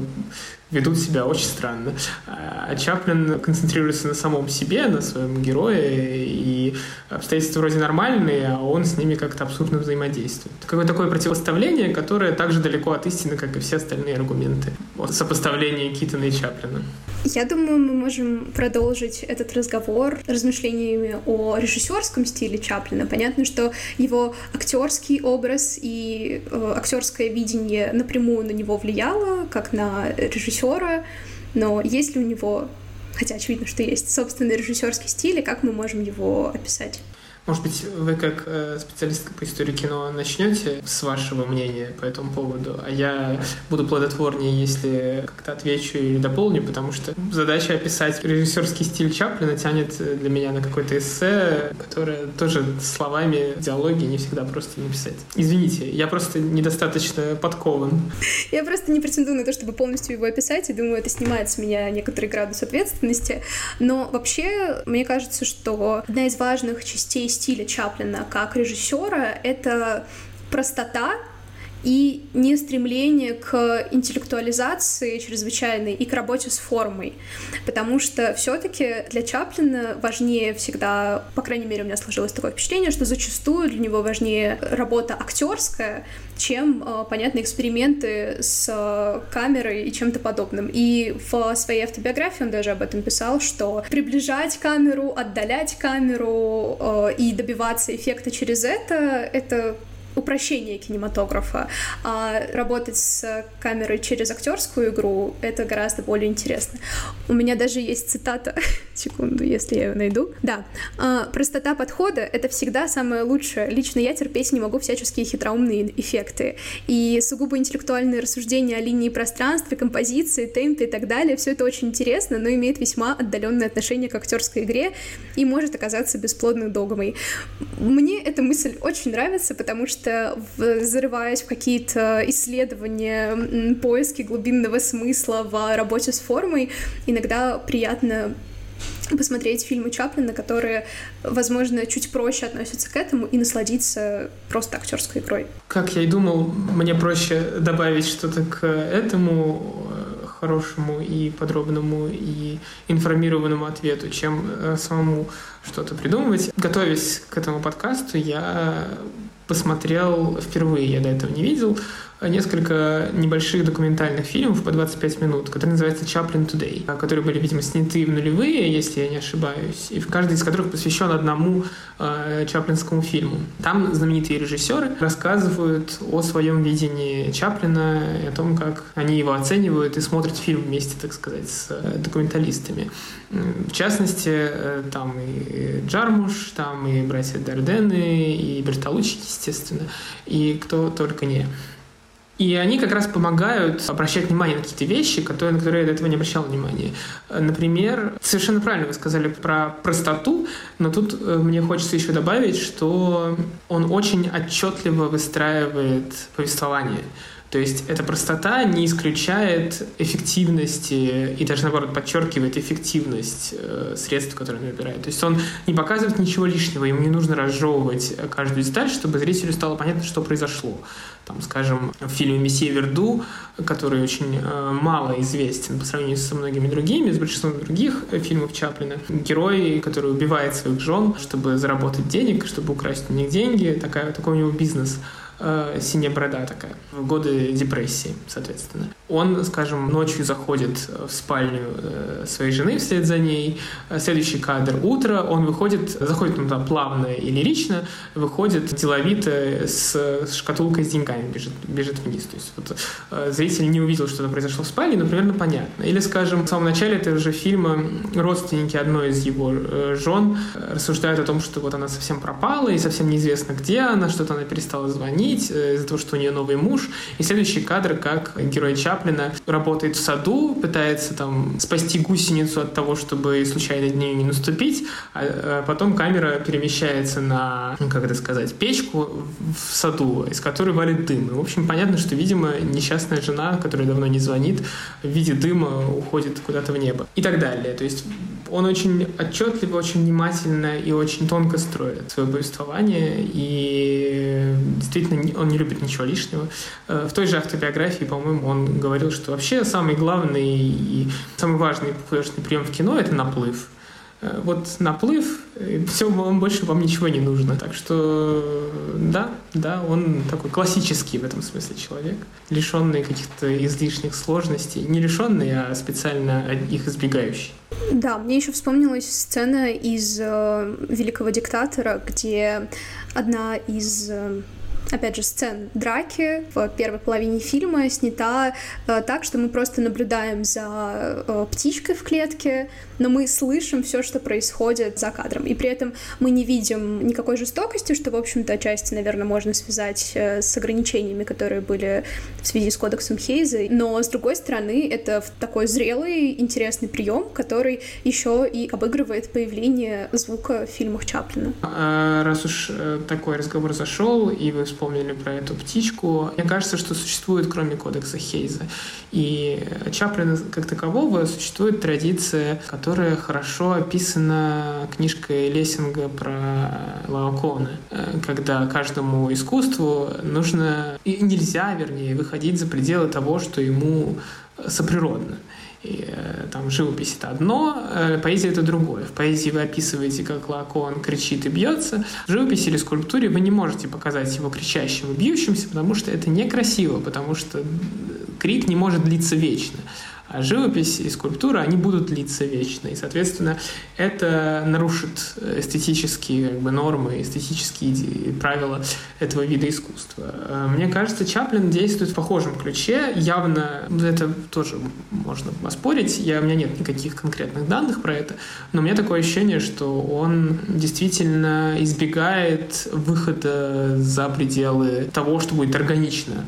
ведут себя очень странно. А Чаплин концентрируется на самом себе, на своем герое, и обстоятельства вроде нормальные, а он с ними как-то абсурдно взаимодействует. Какое-то такое противопоставление, которое так же далеко от истины, как и все остальные аргументы. Вот сопоставление Китона и Чаплина. Я думаю, мы можем продолжить этот разговор размышлениями о режиссерском стиле Чаплина. Понятно, что его актерский образ и э, актерское видение напрямую на него влияло, как на режиссера, но есть ли у него, хотя очевидно, что есть собственный режиссерский стиль, и как мы можем его описать? Может быть, вы как э, специалистка по истории кино начнете с вашего мнения по этому поводу, а я буду плодотворнее, если как-то отвечу или дополню, потому что задача описать режиссерский стиль Чаплина тянет для меня на какое-то эссе, которое тоже словами, диалоги не всегда просто написать. Извините, я просто недостаточно подкован. Я просто не претендую на то, чтобы полностью его описать, и думаю, это снимает с меня некоторый градус ответственности. Но вообще, мне кажется, что одна из важных частей стиля Чаплина как режиссера — это простота и не стремление к интеллектуализации чрезвычайной и к работе с формой. Потому что все-таки для Чаплина важнее всегда, по крайней мере, у меня сложилось такое впечатление, что зачастую для него важнее работа актерская, чем, э, понятно, эксперименты с э, камерой и чем-то подобным. И в своей автобиографии он даже об этом писал, что приближать камеру, отдалять камеру э, и добиваться эффекта через это, это упрощение кинематографа, а работать с камерой через актерскую игру — это гораздо более интересно. У меня даже есть цитата, [laughs] секунду, если я ее найду. Да, а, простота подхода — это всегда самое лучшее. Лично я терпеть не могу всяческие хитроумные эффекты. И сугубо интеллектуальные рассуждения о линии пространства, композиции, темпе и так далее — все это очень интересно, но имеет весьма отдаленное отношение к актерской игре и может оказаться бесплодной догмой. Мне эта мысль очень нравится, потому что зарываясь в какие-то исследования, поиски глубинного смысла в работе с формой, иногда приятно посмотреть фильмы Чаплина, которые, возможно, чуть проще относятся к этому и насладиться просто актерской игрой. Как я и думал, мне проще добавить что-то к этому э, хорошему и подробному и информированному ответу, чем э, самому что-то придумывать. Готовясь к этому подкасту, я посмотрел впервые, я до этого не видел, несколько небольших документальных фильмов по 25 минут, которые называются «Чаплин Today», которые были, видимо, сняты в нулевые, если я не ошибаюсь, и в каждый из которых посвящен одному э, чаплинскому фильму. Там знаменитые режиссеры рассказывают о своем видении Чаплина, и о том, как они его оценивают и смотрят фильм вместе, так сказать, с э, документалистами. В частности, э, там и Джармуш, там и братья Дардены, и Бертолуччи, естественно, и кто только не. И они как раз помогают обращать внимание на какие-то вещи, которые, на которые я до этого не обращал внимания. Например, совершенно правильно вы сказали про простоту, но тут э, мне хочется еще добавить, что он очень отчетливо выстраивает повествование. То есть эта простота не исключает эффективности и даже наоборот подчеркивает эффективность э, средств, которые он выбирает. То есть он не показывает ничего лишнего, ему не нужно разжевывать каждую деталь, чтобы зрителю стало понятно, что произошло. Там, скажем, в фильме «Месье Верду», который очень э, мало известен по сравнению со многими другими, с большинством других фильмов Чаплина, герой, который убивает своих жен, чтобы заработать денег, чтобы украсть у них деньги, такая, такой у него бизнес – э, синяя борода такая, в годы депрессии, соответственно. Он, скажем, ночью заходит в спальню э, своей жены вслед за ней, следующий кадр — утро, он выходит, заходит ну, там плавно и лирично, выходит деловито с, шкатулкой с деньгами, бежит, бежит вниз. То есть вот, э, зритель не увидел, что это произошло в спальне, но примерно понятно. Или, скажем, в самом начале этого же фильма родственники одной из его э, жен рассуждают о том, что вот она совсем пропала и совсем неизвестно, где она, что-то она перестала звонить, э, из-за того, что у нее новый муж. И следующий кадр, как герой Чаплина работает в саду, пытается там спасти гусеницу от того, чтобы случайно на нее не наступить, а, а потом камера перемещается на, ну, как это сказать, печку в саду, из которой валит дым. И, в общем, понятно, что, видимо, несчастная жена, которая давно не звонит, в виде дыма уходит куда-то в небо. И так далее. То есть он очень отчетливо, очень внимательно и очень тонко строит свое повествование, и действительно он не любит ничего лишнего. Э, в той же автобиографии, по-моему, он говорил, что вообще самый главный и самый важный художественный прием в кино — это наплыв. Э, вот наплыв, все, вам больше вам ничего не нужно. Так что да, да, он такой классический в этом смысле человек, лишенный каких-то излишних сложностей. Не лишенный, а специально их избегающий. Да, мне еще вспомнилась сцена из э, «Великого диктатора», где одна из э, опять же, сцен драки в первой половине фильма снята э, так, что мы просто наблюдаем за э, птичкой в клетке, но мы слышим все, что происходит за кадром. И при этом мы не видим никакой жестокости, что, в общем-то, отчасти, наверное, можно связать э, с ограничениями, которые были в связи с кодексом Хейза. Но, с другой стороны, это такой зрелый, интересный прием, который еще и обыгрывает появление звука в фильмах Чаплина. А, раз уж э, такой разговор зашел, и вы вспомнили про эту птичку, мне кажется, что существует, кроме кодекса Хейза, и Чаплина как такового, существует традиция, которая хорошо описана книжкой Лессинга про Лаоконе, э, когда каждому искусству нужно, и нельзя, вернее, выходить за пределы того, что ему соприродно. И, э, там живопись это одно, э, поэзия это другое. В поэзии вы описываете, как Лакон кричит и бьется. В живописи или скульптуре вы не можете показать его кричащим и бьющимся, потому что это некрасиво, потому что крик не может длиться вечно. А живопись и скульптура, они будут длиться вечно. И, соответственно, это нарушит эстетические как бы, нормы, эстетические правила этого вида искусства. Э, мне кажется, Чаплин действует в похожем ключе. Явно, ну, это тоже можно поспорить, я, у меня нет никаких конкретных данных про это, но у меня такое ощущение, что он действительно избегает выхода за пределы того, что будет органично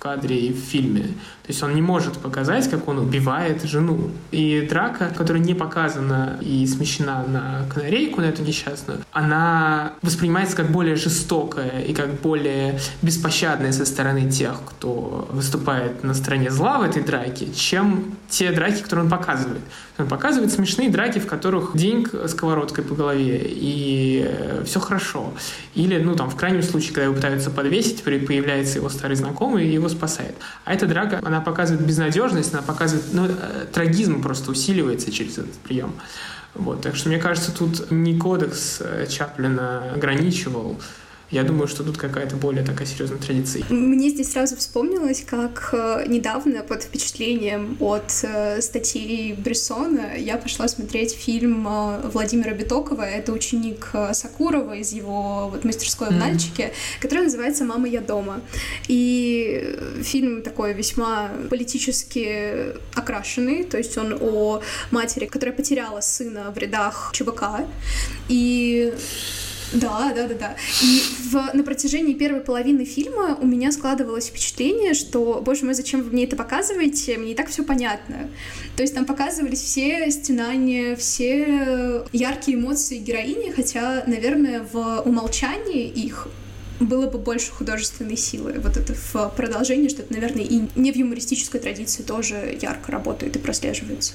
кадре и в фильме. То есть он не может показать, как он убивает жену. И драка, которая не показана и смещена на канарейку, на эту несчастную, она воспринимается как более жестокая и как более беспощадная со стороны тех, кто выступает на стороне зла в этой драке, чем те драки, которые он показывает. Он показывает смешные драки, в которых деньг сковородкой по голове, и э, все хорошо. Или, ну, там, в крайнем случае, когда его пытаются подвесить, появляется его старый знакомый и его спасает. А эта драка, она показывает безнадежность, она показывает, ну, э, трагизм просто усиливается через этот прием. Вот, так что мне кажется, тут не кодекс э, Чаплина ограничивал я думаю, что тут какая-то более такая серьезная традиция. Мне здесь сразу вспомнилось, как э, недавно под впечатлением от э, статьи Брессона я пошла смотреть фильм э, Владимира Битокова. Это ученик Сакурова из его вот, мастерской в Нальчике, mm-hmm. который называется «Мама, я дома». И фильм такой весьма политически окрашенный, то есть он о матери, которая потеряла сына в рядах ЧВК. И да, да, да, да. И в, на протяжении первой половины фильма у меня складывалось впечатление, что, боже мой, зачем вы мне это показываете? Мне и так все понятно. То есть там показывались все стенания, все яркие эмоции героини, хотя, наверное, в умолчании их было бы больше художественной силы. Вот это в продолжении, что это, наверное, и не в юмористической традиции тоже ярко работает и прослеживается.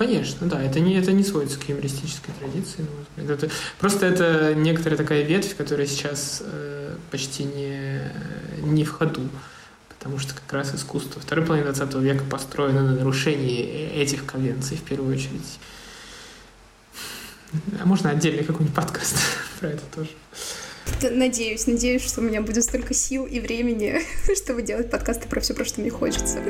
Конечно, да, это не, это не сводится к юмористической традиции, на мой Это, просто это некоторая такая ветвь, которая сейчас э, почти не, не в ходу, потому что как раз искусство второй половины 20 века построено на нарушении этих конвенций в первую очередь. А можно отдельный какой-нибудь подкаст [laughs] про это тоже? Надеюсь, надеюсь, что у меня будет столько сил и времени, [laughs] чтобы делать подкасты про все, про что мне хочется.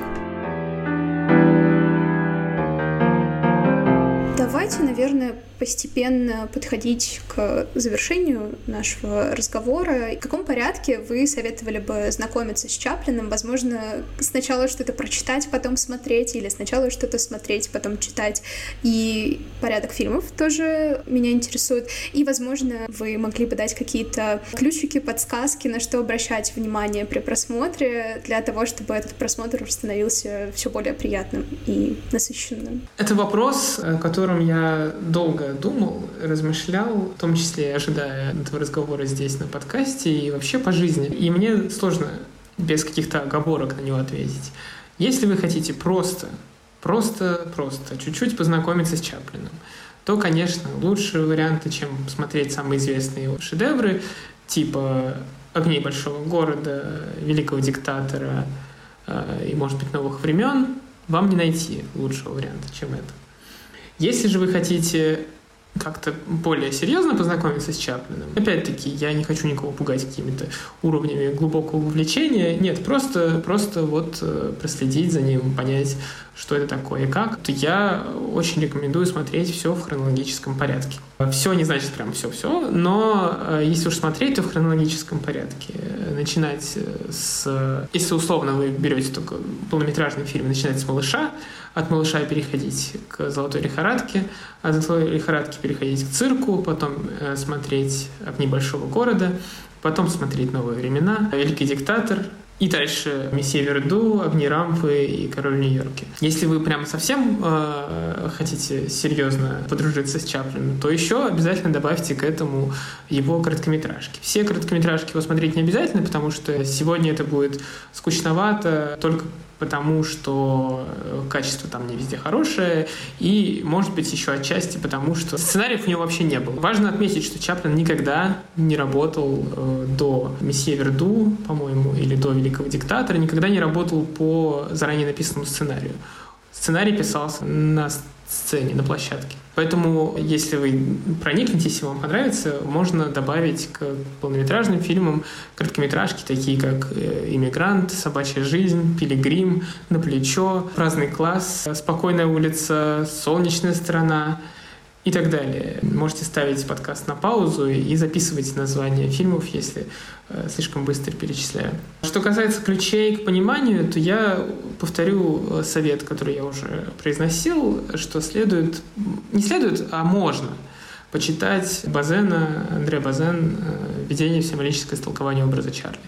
Давайте, наверное, постепенно подходить к завершению нашего разговора. В каком порядке вы советовали бы знакомиться с Чаплиным? Возможно, сначала что-то прочитать, потом смотреть, или сначала что-то смотреть, потом читать. И порядок фильмов тоже меня интересует. И, возможно, вы могли бы дать какие-то ключики, подсказки, на что обращать внимание при просмотре, для того, чтобы этот просмотр становился все более приятным и насыщенным. Это вопрос, о котором долго думал, размышлял, в том числе ожидая этого разговора здесь на подкасте и вообще по жизни. И мне сложно без каких-то оговорок на него ответить. Если вы хотите просто, просто, просто чуть-чуть познакомиться с Чаплином, то, конечно, лучшие варианты, чем смотреть самые известные его шедевры, типа «Огней большого города», «Великого диктатора» э, и, может быть, «Новых времен», вам не найти лучшего варианта, чем это. Если же вы хотите как-то более серьезно познакомиться с Чаплиным. Опять-таки, я не хочу никого пугать какими-то уровнями глубокого вовлечения. Нет, просто, просто вот э, проследить за ним, понять, что это такое и как. То я очень рекомендую смотреть все в хронологическом порядке. Все не значит прям все-все, но э, если уж смотреть, то в хронологическом порядке. Начинать с... Если условно вы берете только полнометражный фильм, начинать с «Малыша», от малыша переходить к золотой лихорадке, от золотой лихорадки переходить к цирку, потом э, смотреть «Огни большого города», потом смотреть «Новые времена», «Великий диктатор», и дальше «Месье Верду», «Огни рампы» и «Король Нью-Йорке». Если вы прям совсем э, хотите серьезно подружиться с Чаплином, то еще обязательно добавьте к этому его короткометражки. Все короткометражки его смотреть не обязательно, потому что сегодня это будет скучновато, только потому что э, качество там не везде хорошее, и, может быть, еще отчасти потому, что сценариев у него вообще не было. Важно отметить, что Чаплин никогда не работал э, до «Месье Верду», по-моему, или до «Великого диктатора», никогда не работал по заранее написанному сценарию. Сценарий писался на сцене, на площадке. Поэтому, если вы проникнетесь и вам понравится, можно добавить к полнометражным фильмам короткометражки, такие как э, «Иммигрант», «Собачья жизнь», «Пилигрим», «На плечо», «Праздный класс», «Спокойная улица», «Солнечная сторона», и так далее. Можете ставить подкаст на паузу и записывать названия фильмов, если э, слишком быстро перечисляю. Что касается ключей к пониманию, то я повторю э, совет, который я уже произносил, что следует, не следует, а можно – почитать Базена, Андре Базен «Введение в символическое истолкование образа Чарли».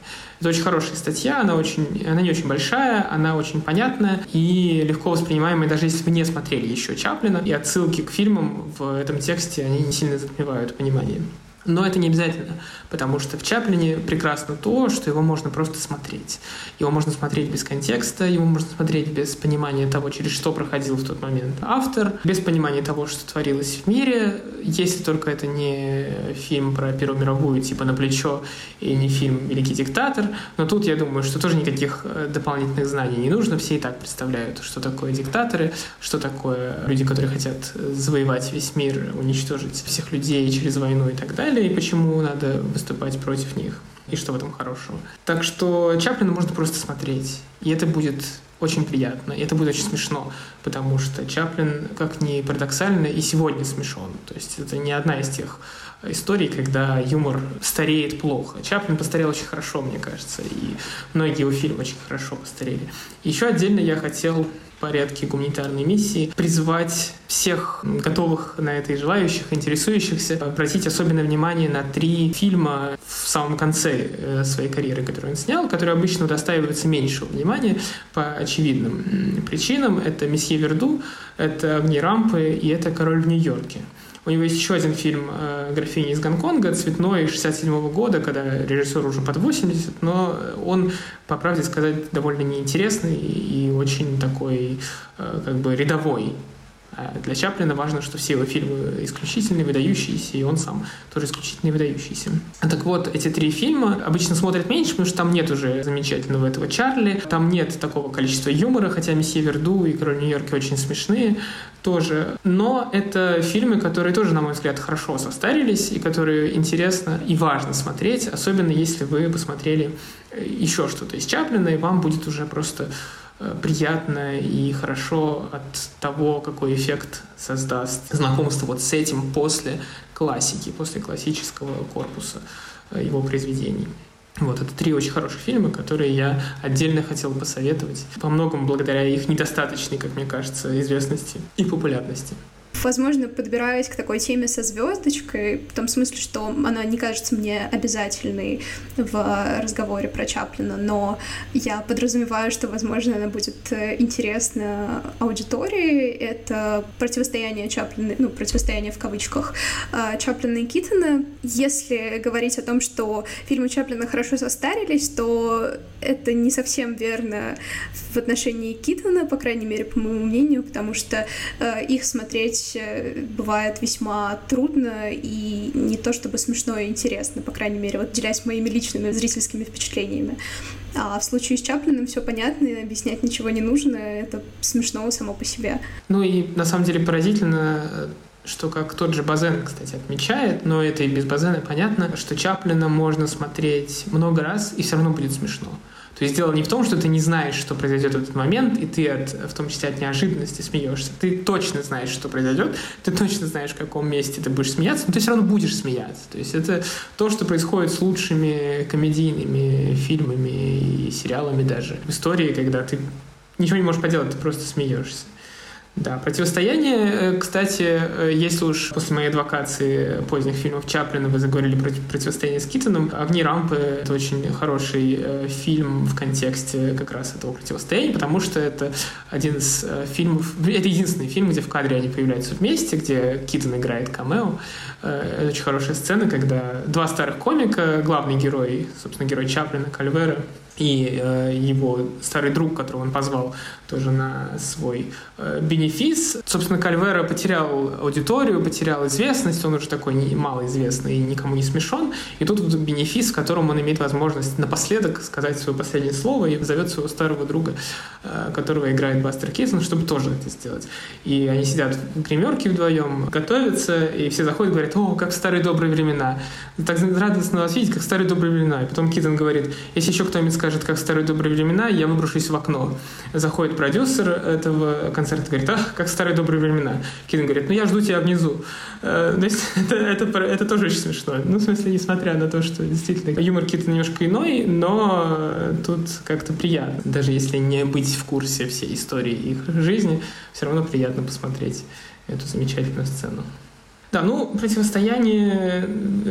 Это очень хорошая статья, она, очень, она не очень большая, она очень понятная и легко воспринимаемая, даже если вы не смотрели еще Чаплина. И отсылки к фильмам в этом тексте, они не сильно затмевают понимание. Но это не обязательно, потому что в Чаплине прекрасно то, что его можно просто смотреть. Его можно смотреть без контекста, его можно смотреть без понимания того, через что проходил в тот момент автор, без понимания того, что творилось в мире, если только это не фильм про Первую мировую, типа «На плечо», и не фильм «Великий диктатор». Но тут я думаю, что тоже никаких э, дополнительных знаний не нужно, все и так представляют, что такое диктаторы, что такое люди, которые хотят завоевать весь мир, уничтожить всех людей через войну и так далее и почему надо выступать против них, и что в этом хорошего. Так что Чаплина можно просто смотреть, и это будет очень приятно, и это будет очень смешно, потому что Чаплин, как ни парадоксально, и сегодня смешон. То есть это не одна из тех историй, когда юмор стареет плохо. Чаплин постарел очень хорошо, мне кажется, и многие его фильмы очень хорошо постарели. Еще отдельно я хотел порядке гуманитарной миссии, призвать всех готовых на это и желающих, интересующихся, обратить особенное внимание на три фильма в самом конце э, своей карьеры, которые он снял, которые обычно удостаиваются меньшего внимания по очевидным причинам. Это «Месье Верду», это «Огни рампы» и это «Король в Нью-Йорке». У него есть еще один фильм э, «Графиня из Гонконга», цветной, 67 -го года, когда режиссер уже под 80, но он, по правде сказать, довольно неинтересный и очень такой э, как бы рядовой. А для Чаплина важно, что все его фильмы исключительные, выдающиеся, и он сам тоже исключительно выдающийся. Так вот, эти три фильма обычно смотрят меньше, потому что там нет уже замечательного этого Чарли, там нет такого количества юмора, хотя «Месье Верду» и «Король Нью-Йорка» очень смешные тоже. Но это фильмы, которые тоже, на мой взгляд, хорошо состарились, и которые интересно и важно смотреть, особенно если вы посмотрели еще что-то из Чаплина, и вам будет уже просто Э, приятно и хорошо от того, какой эффект создаст знакомство вот с этим после классики, после классического корпуса э, его произведений. Вот, это три очень хороших фильма, которые я отдельно хотел посоветовать. По многому благодаря их недостаточной, как мне кажется, известности и популярности возможно, подбираюсь к такой теме со звездочкой, в том смысле, что она не кажется мне обязательной в разговоре про Чаплина, но я подразумеваю, что, возможно, она будет э, интересна аудитории. Это противостояние Чаплина, ну, противостояние в кавычках э, Чаплина и Китона. Если говорить о том, что фильмы Чаплина хорошо состарились, то это не совсем верно в отношении Китона, по крайней мере, по моему мнению, потому что э, их смотреть Э, бывает весьма трудно и не то чтобы смешно и интересно, по крайней мере, вот делясь моими личными зрительскими впечатлениями. А в случае с Чаплиным все понятно, и объяснять ничего не нужно, это смешно само по себе. Ну и на самом деле поразительно что как тот же Базен, кстати, отмечает, но это и без Базена понятно, что Чаплина можно смотреть много раз, и все равно будет смешно. То есть дело не в том, что ты не знаешь, что произойдет в этот момент, и ты от, в том числе от неожиданности смеешься. Ты точно знаешь, что произойдет, ты точно знаешь, в каком месте ты будешь смеяться, но ты все равно будешь смеяться. То есть это то, что происходит с лучшими комедийными фильмами и сериалами даже. В истории, когда ты ничего не можешь поделать, ты просто смеешься. Да, противостояние, э, кстати, э, если уж после моей адвокации поздних фильмов Чаплина вы заговорили про противостояние с Китоном, «Огни рампы» — это очень хороший э, фильм в контексте как раз этого противостояния, потому что это один из фильмов, это единственный фильм, где в кадре они появляются вместе, где Китон играет камео. Это очень хорошая сцена, когда два старых комика, главный герой, собственно, герой Чаплина, Кальвера, и э, его старый друг, которого он позвал тоже на свой э, бенефис. Собственно, Кальвера потерял аудиторию, потерял известность, он уже такой не, малоизвестный и никому не смешон. И тут вот бенефис, в котором он имеет возможность напоследок сказать свое последнее слово и зовет своего старого друга, э, которого играет Бастер Кейсон, чтобы тоже это сделать. И они сидят в гримерке вдвоем, готовятся, и все заходят и говорят, о, как в старые добрые времена. Так радостно вас видеть, как в старые добрые времена. И потом Китон говорит, если еще кто-нибудь скажет, как в старые добрые времена, я выброшусь в окно. Заходит продюсер этого концерта говорит, ах, как в старые добрые времена. Китон говорит, ну я жду тебя внизу. Э, то есть [laughs] это, это, это тоже очень смешно. Ну, в смысле, несмотря на то, что действительно юмор Кита немножко иной, но тут как-то приятно. Даже если не быть в курсе всей истории их жизни, все равно приятно посмотреть эту замечательную сцену. Да, ну, противостояние,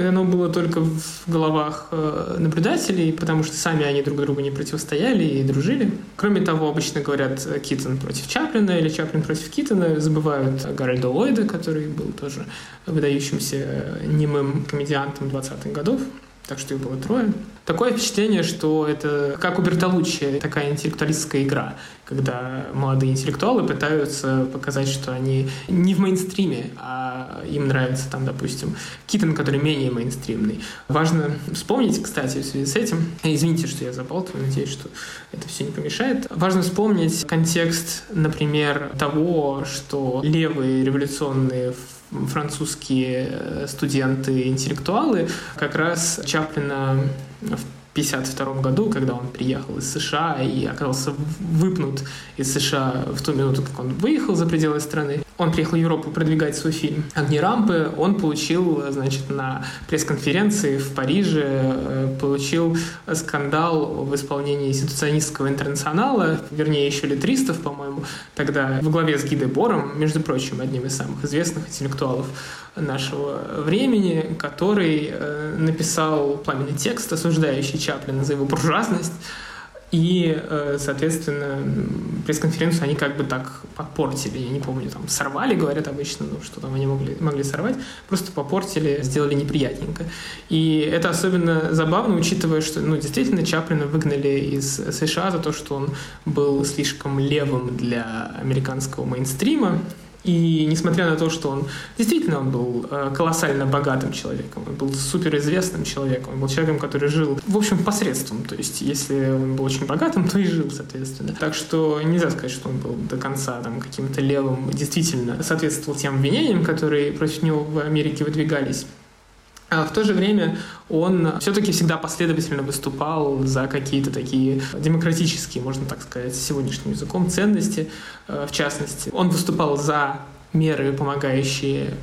оно было только в головах э, наблюдателей, потому что сами они друг другу не противостояли и дружили. Кроме того, обычно говорят Китон против Чаплина или Чаплин против Китона, забывают Гарольда Ллойда, который был тоже выдающимся немым комедиантом 20-х годов так что их было трое. Такое впечатление, что это как у Бертолуччи такая интеллектуалистская игра, когда молодые интеллектуалы пытаются показать, что они не в мейнстриме, а им нравится там, допустим, Китон, который менее мейнстримный. Важно вспомнить, кстати, в связи с этим, извините, что я забалтываю, надеюсь, что это все не помешает, важно вспомнить контекст, например, того, что левые революционные французские э, студенты-интеллектуалы как раз Чаплина в 1952 году, когда он приехал из США и оказался выпнут из США в ту минуту, как он выехал за пределы страны. Он приехал в Европу продвигать свой фильм «Огни рампы». Он получил, значит, на пресс-конференции в Париже, э, получил скандал в исполнении ситуационистского интернационала, вернее, еще литристов, по-моему, тогда в главе с Гидой Бором, между прочим, одним из самых известных интеллектуалов нашего времени, который э, написал пламенный текст, осуждающий Чаплина за его буржуазность. И, э, соответственно, пресс-конференцию они как бы так попортили. Я не помню, там сорвали, говорят обычно, ну что там они могли, могли сорвать. Просто попортили, сделали неприятненько. И это особенно забавно, учитывая, что, ну, действительно, Чаплина выгнали из США за то, что он был слишком левым для американского мейнстрима. И несмотря на то, что он действительно он был э, колоссально богатым человеком, он был суперизвестным человеком, он был человеком, который жил, в общем, посредством. То есть, если он был очень богатым, [laughs] то и жил, соответственно. Так что нельзя сказать, что он был до конца там, каким-то левым, действительно соответствовал тем обвинениям, которые против него в Америке выдвигались. А в то же время он все-таки всегда последовательно выступал за какие-то такие демократические, можно так сказать, сегодняшним языком, ценности, э, в частности. Он выступал за меры, помогающие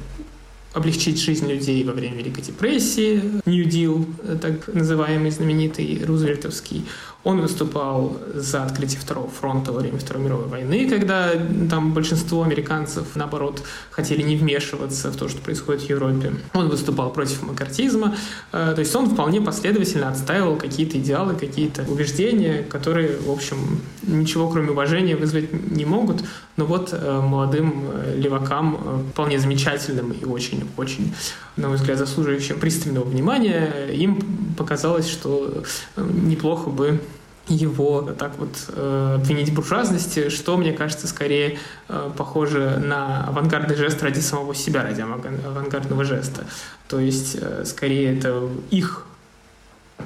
облегчить жизнь людей во время Великой депрессии, New Deal, э, так называемый знаменитый рузвельтовский. Он выступал за открытие Второго фронта во время Второй мировой войны, когда там большинство американцев, наоборот, хотели не вмешиваться в то, что происходит в Европе. Он выступал против макартизма, э, то есть он вполне последовательно отстаивал какие-то идеалы, какие-то убеждения, которые, в общем, ничего кроме уважения вызвать не могут, но вот э, молодым э, левакам, вполне замечательным и очень-очень, на мой взгляд, заслуживающим пристального внимания, им показалось, что неплохо бы его так вот э, обвинить в буржуазности, что, мне кажется, скорее э, похоже на авангардный жест ради самого себя, ради авангардного жеста. То есть, э, скорее, это их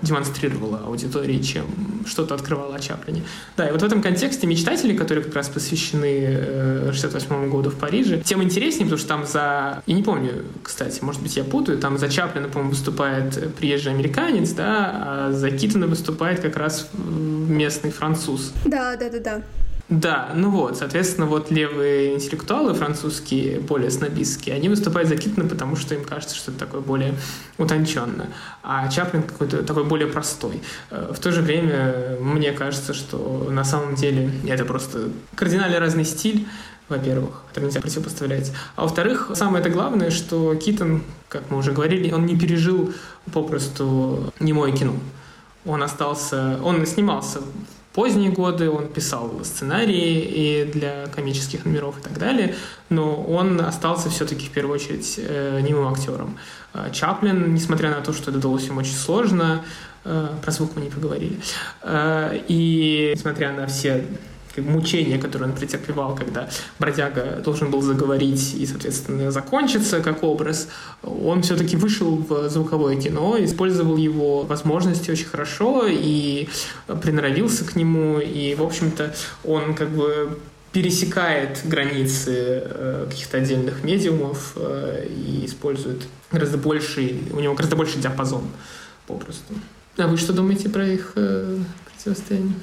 демонстрировала аудитории, чем что-то открывала о Чаплине. Да, и вот в этом контексте «Мечтатели», которые как раз посвящены 68 году в Париже, тем интереснее, потому что там за... Я не помню, кстати, может быть, я путаю, там за Чаплина, по-моему, выступает приезжий американец, да, а за Китона выступает как раз местный француз. Да, да, да, да. Да, ну вот, соответственно, вот левые интеллектуалы французские, более снобистские, они выступают за Китона, потому что им кажется, что это такое более утонченное, а Чаплин какой-то такой более простой. Э, в то же время мне кажется, что на самом деле это просто кардинально разный стиль, во-первых, который нельзя противопоставлять. А во-вторых, самое это главное, что Китон, как мы уже говорили, он не пережил попросту немое кино. Он остался, он снимался поздние годы, он писал сценарии и для комических номеров и так далее, но он остался все-таки в первую очередь э, немым актером. Э, Чаплин, несмотря на то, что это далось ему очень сложно, э, про звук мы не поговорили, э, и несмотря на все мучения, которые он претерпевал, когда бродяга должен был заговорить и, соответственно, закончиться как образ, он все-таки вышел в звуковое кино, использовал его возможности очень хорошо и приноровился к нему, и, в общем-то, он как бы пересекает границы э, каких-то отдельных медиумов э, и использует гораздо больший, у него гораздо больше диапазон попросту. А вы что думаете про их э, противостояние?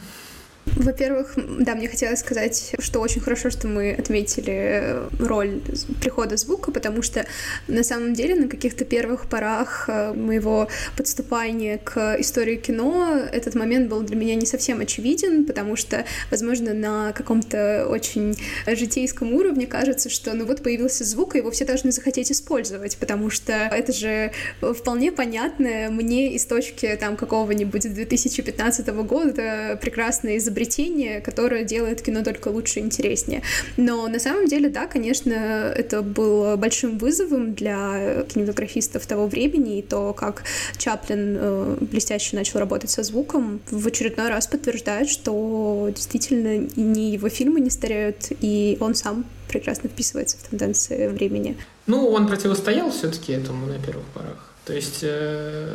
Во-первых, да, мне хотелось сказать, что очень хорошо, что мы отметили роль прихода звука, потому что на самом деле на каких-то первых порах э, моего подступания к истории кино этот момент был для меня не совсем очевиден, потому что, возможно, на каком-то очень житейском уровне кажется, что ну вот появился звук, и его все должны захотеть использовать, потому что это же вполне понятное мне из точки там какого-нибудь 2015 года прекрасное изобретение изобретение, которое делает кино только лучше и интереснее. Но на самом деле, да, конечно, это было большим вызовом для кинематографистов того времени, и то, как Чаплин э, блестяще начал работать со звуком, в очередной раз подтверждает, что действительно ни его фильмы не стареют, и он сам прекрасно вписывается в тенденции времени. Ну, он противостоял все-таки этому на первых порах. То есть... Э...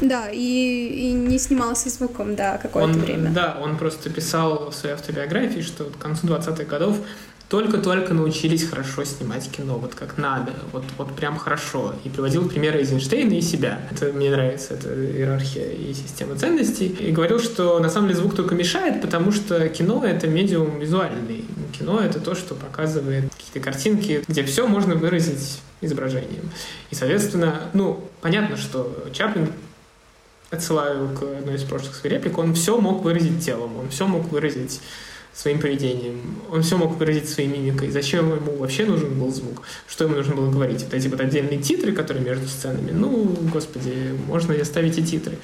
Да, и, и не снимался звуком, да, какое-то он, время. Да, он просто писал в своей автобиографии, что к концу 20-х годов только-только научились хорошо снимать кино, вот как надо, вот, вот прям хорошо. И приводил примеры Эйзенштейна и себя. Это мне нравится, это иерархия и система ценностей. И говорил, что на самом деле звук только мешает, потому что кино — это медиум визуальный. Кино — это то, что показывает какие-то картинки, где все можно выразить изображением. И, соответственно, ну, понятно, что Чаплин отсылаю к одной из прошлых реплик, он все мог выразить телом, он все мог выразить своим поведением. Он все мог выразить своей мимикой. Зачем ему вообще нужен был звук? Что ему нужно было говорить? Вот эти вот отдельные титры, которые между сценами. Ну, господи, можно и оставить и титры.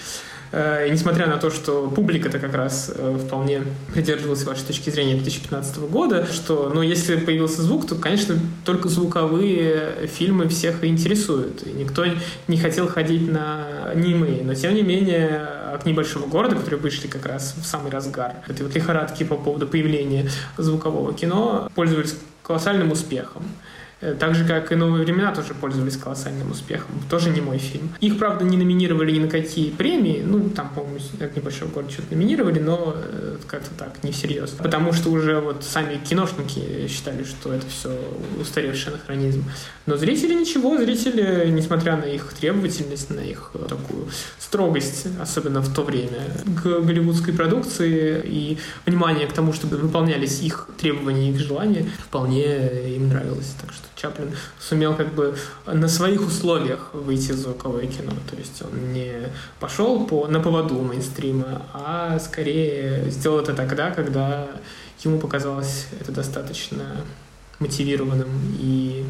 Э, и несмотря на то, что публика-то как раз э, вполне придерживалась вашей точки зрения 2015 года, что, ну, если появился звук, то, конечно, только звуковые фильмы всех интересуют. И никто не хотел ходить на немые. Но, тем не менее, «Огни большого города», которые вышли как раз в самый разгар этой вот лихорадки по поводу появления звукового кино, пользовались колоссальным успехом. Э, так же, как и «Новые времена» тоже пользовались колоссальным успехом. Тоже не мой фильм. Их, правда, не номинировали ни на какие премии. Ну, там, по-моему, «Небольшой город» что-то номинировали, но э, как-то так, не всерьез. Потому что уже вот сами киношники считали, что это все устаревший анахронизм. Но зрители ничего, зрители, несмотря на их требовательность, на их э, такую строгость, особенно в то время, к голливудской продукции и внимание к тому, чтобы выполнялись их требования, их желания, вполне им нравилось. Так что Чаплин сумел как бы на своих условиях выйти в звуковое кино. То есть он не пошел по, на поводу мейнстрима, а скорее сделал это тогда, когда ему показалось это достаточно мотивированным и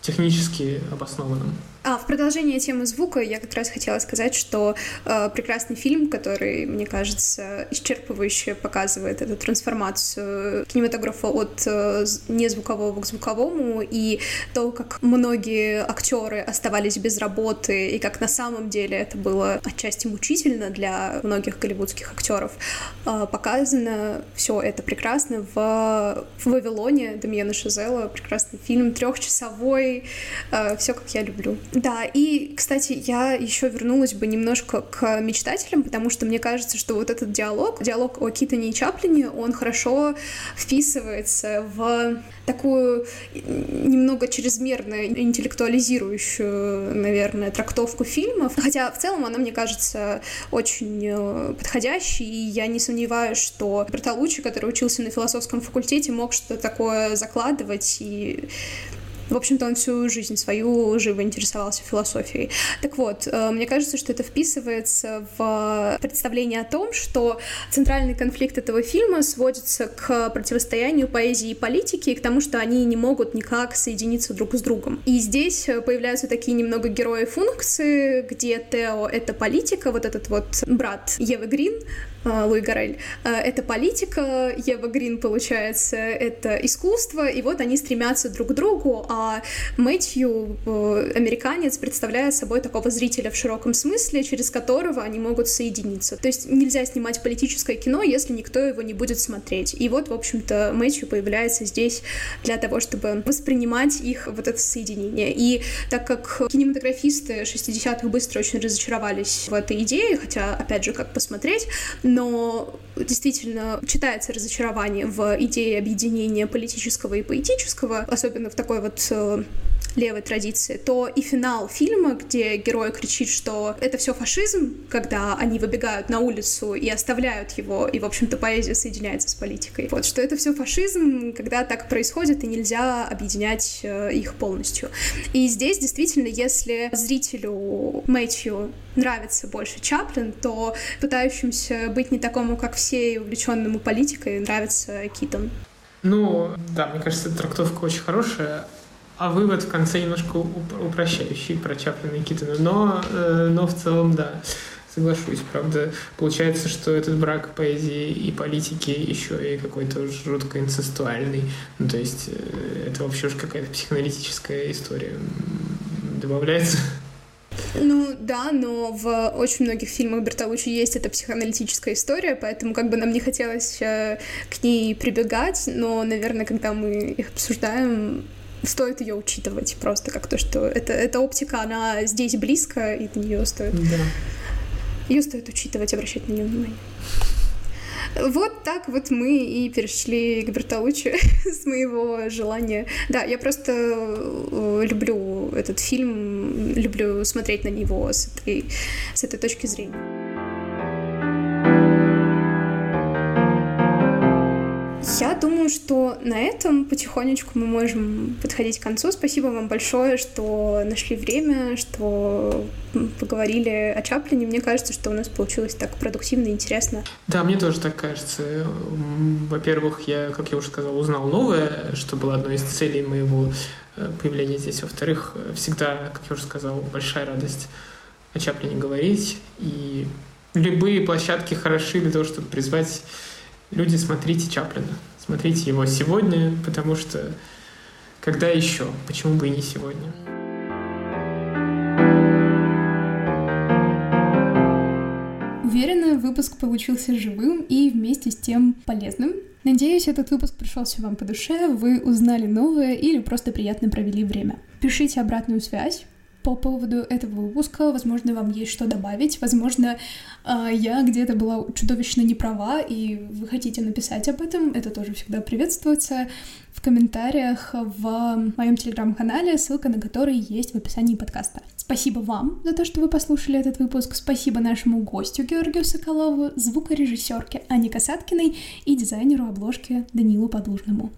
технически обоснованным. А, в продолжение темы звука я как раз хотела сказать, что э, прекрасный фильм, который, мне кажется, исчерпывающе показывает эту трансформацию кинематографа от э, незвукового к звуковому, и то, как многие актеры оставались без работы, и как на самом деле это было отчасти мучительно для многих голливудских актеров, э, показано все это прекрасно в, в Вавилоне Дамьена Шазела, прекрасный фильм, трехчасовой, э, все как я люблю. Да, и, кстати, я еще вернулась бы немножко к мечтателям, потому что мне кажется, что вот этот диалог, диалог о Китане и Чаплине, он хорошо вписывается в такую немного чрезмерно интеллектуализирующую, наверное, трактовку фильмов. Хотя в целом она, мне кажется, очень э, подходящей, и я не сомневаюсь, что Бертолуччи, который учился на философском факультете, мог что-то такое закладывать и в общем-то, он всю жизнь свою живо интересовался философией. Так вот, э, мне кажется, что это вписывается в представление о том, что центральный конфликт этого фильма сводится к противостоянию поэзии и политики, и к тому, что они не могут никак соединиться друг с другом. И здесь появляются такие немного герои функции, где Тео — это политика, вот этот вот брат Евы Грин, э, Луи Гарель, э, это политика, Ева Грин, получается, это искусство, и вот они стремятся друг к другу, а Мэтью, э, американец, представляет собой такого зрителя в широком смысле, через которого они могут соединиться. То есть нельзя снимать политическое кино, если никто его не будет смотреть. И вот, в общем-то, Мэтью появляется здесь для того, чтобы воспринимать их вот это соединение. И так как кинематографисты 60-х быстро очень разочаровались в этой идее, хотя, опять же, как посмотреть, но действительно читается разочарование в идее объединения политического и поэтического, особенно в такой вот э, левой традиции, то и финал фильма, где герой кричит, что это все фашизм, когда они выбегают на улицу и оставляют его, и, в общем-то, поэзия соединяется с политикой. Вот, что это все фашизм, когда так происходит, и нельзя объединять э, их полностью. И здесь, действительно, если зрителю Мэтью нравится больше Чаплин, то пытающимся быть не такому, как все, и увлеченному политикой, нравится Китон. Ну, да, мне кажется, трактовка очень хорошая а вывод в конце немножко упрощающий про Чаплина и Китона. Но, э, но в целом, да, соглашусь. Правда, получается, что этот брак поэзии и политики еще и какой-то жутко инцестуальный. Ну, то есть э, это вообще уж какая-то психоаналитическая история добавляется. Ну да, но в очень многих фильмах Бертолуччи есть эта психоаналитическая история, поэтому как бы нам не хотелось э, к ней прибегать, но, наверное, когда мы их обсуждаем, стоит ее учитывать просто как то, что это, эта оптика, она здесь близко, и на нее стоит... Да. Ее стоит учитывать, обращать на нее внимание. Вот так вот мы и перешли к Бертолуччи [laughs] с моего желания. Да, я просто э, люблю этот фильм, люблю смотреть на него с этой, с этой точки зрения. Я думаю, что на этом потихонечку мы можем подходить к концу. Спасибо вам большое, что нашли время, что поговорили о Чаплине. Мне кажется, что у нас получилось так продуктивно и интересно. Да, мне тоже так кажется. Во-первых, я, как я уже сказал, узнал новое, что было одной из целей моего э, появления здесь. Во-вторых, всегда, как я уже сказал, большая радость о Чаплине говорить. И любые площадки хороши для того, чтобы призвать люди, смотрите Чаплина. Смотрите его сегодня, потому что когда еще? Почему бы и не сегодня? Уверена, выпуск получился живым и вместе с тем полезным. Надеюсь, этот выпуск пришелся вам по душе, вы узнали новое или просто приятно провели время. Пишите обратную связь, по поводу этого выпуска. Возможно, вам есть что добавить. Возможно, а, я где-то была чудовищно неправа, и вы хотите написать об этом. Это тоже всегда приветствуется в комментариях в моем телеграм-канале, ссылка на который есть в описании подкаста. Спасибо вам за то, что вы послушали этот выпуск. Спасибо нашему гостю Георгию Соколову, звукорежиссерке Ане Касаткиной и дизайнеру обложки Данилу Подлужному.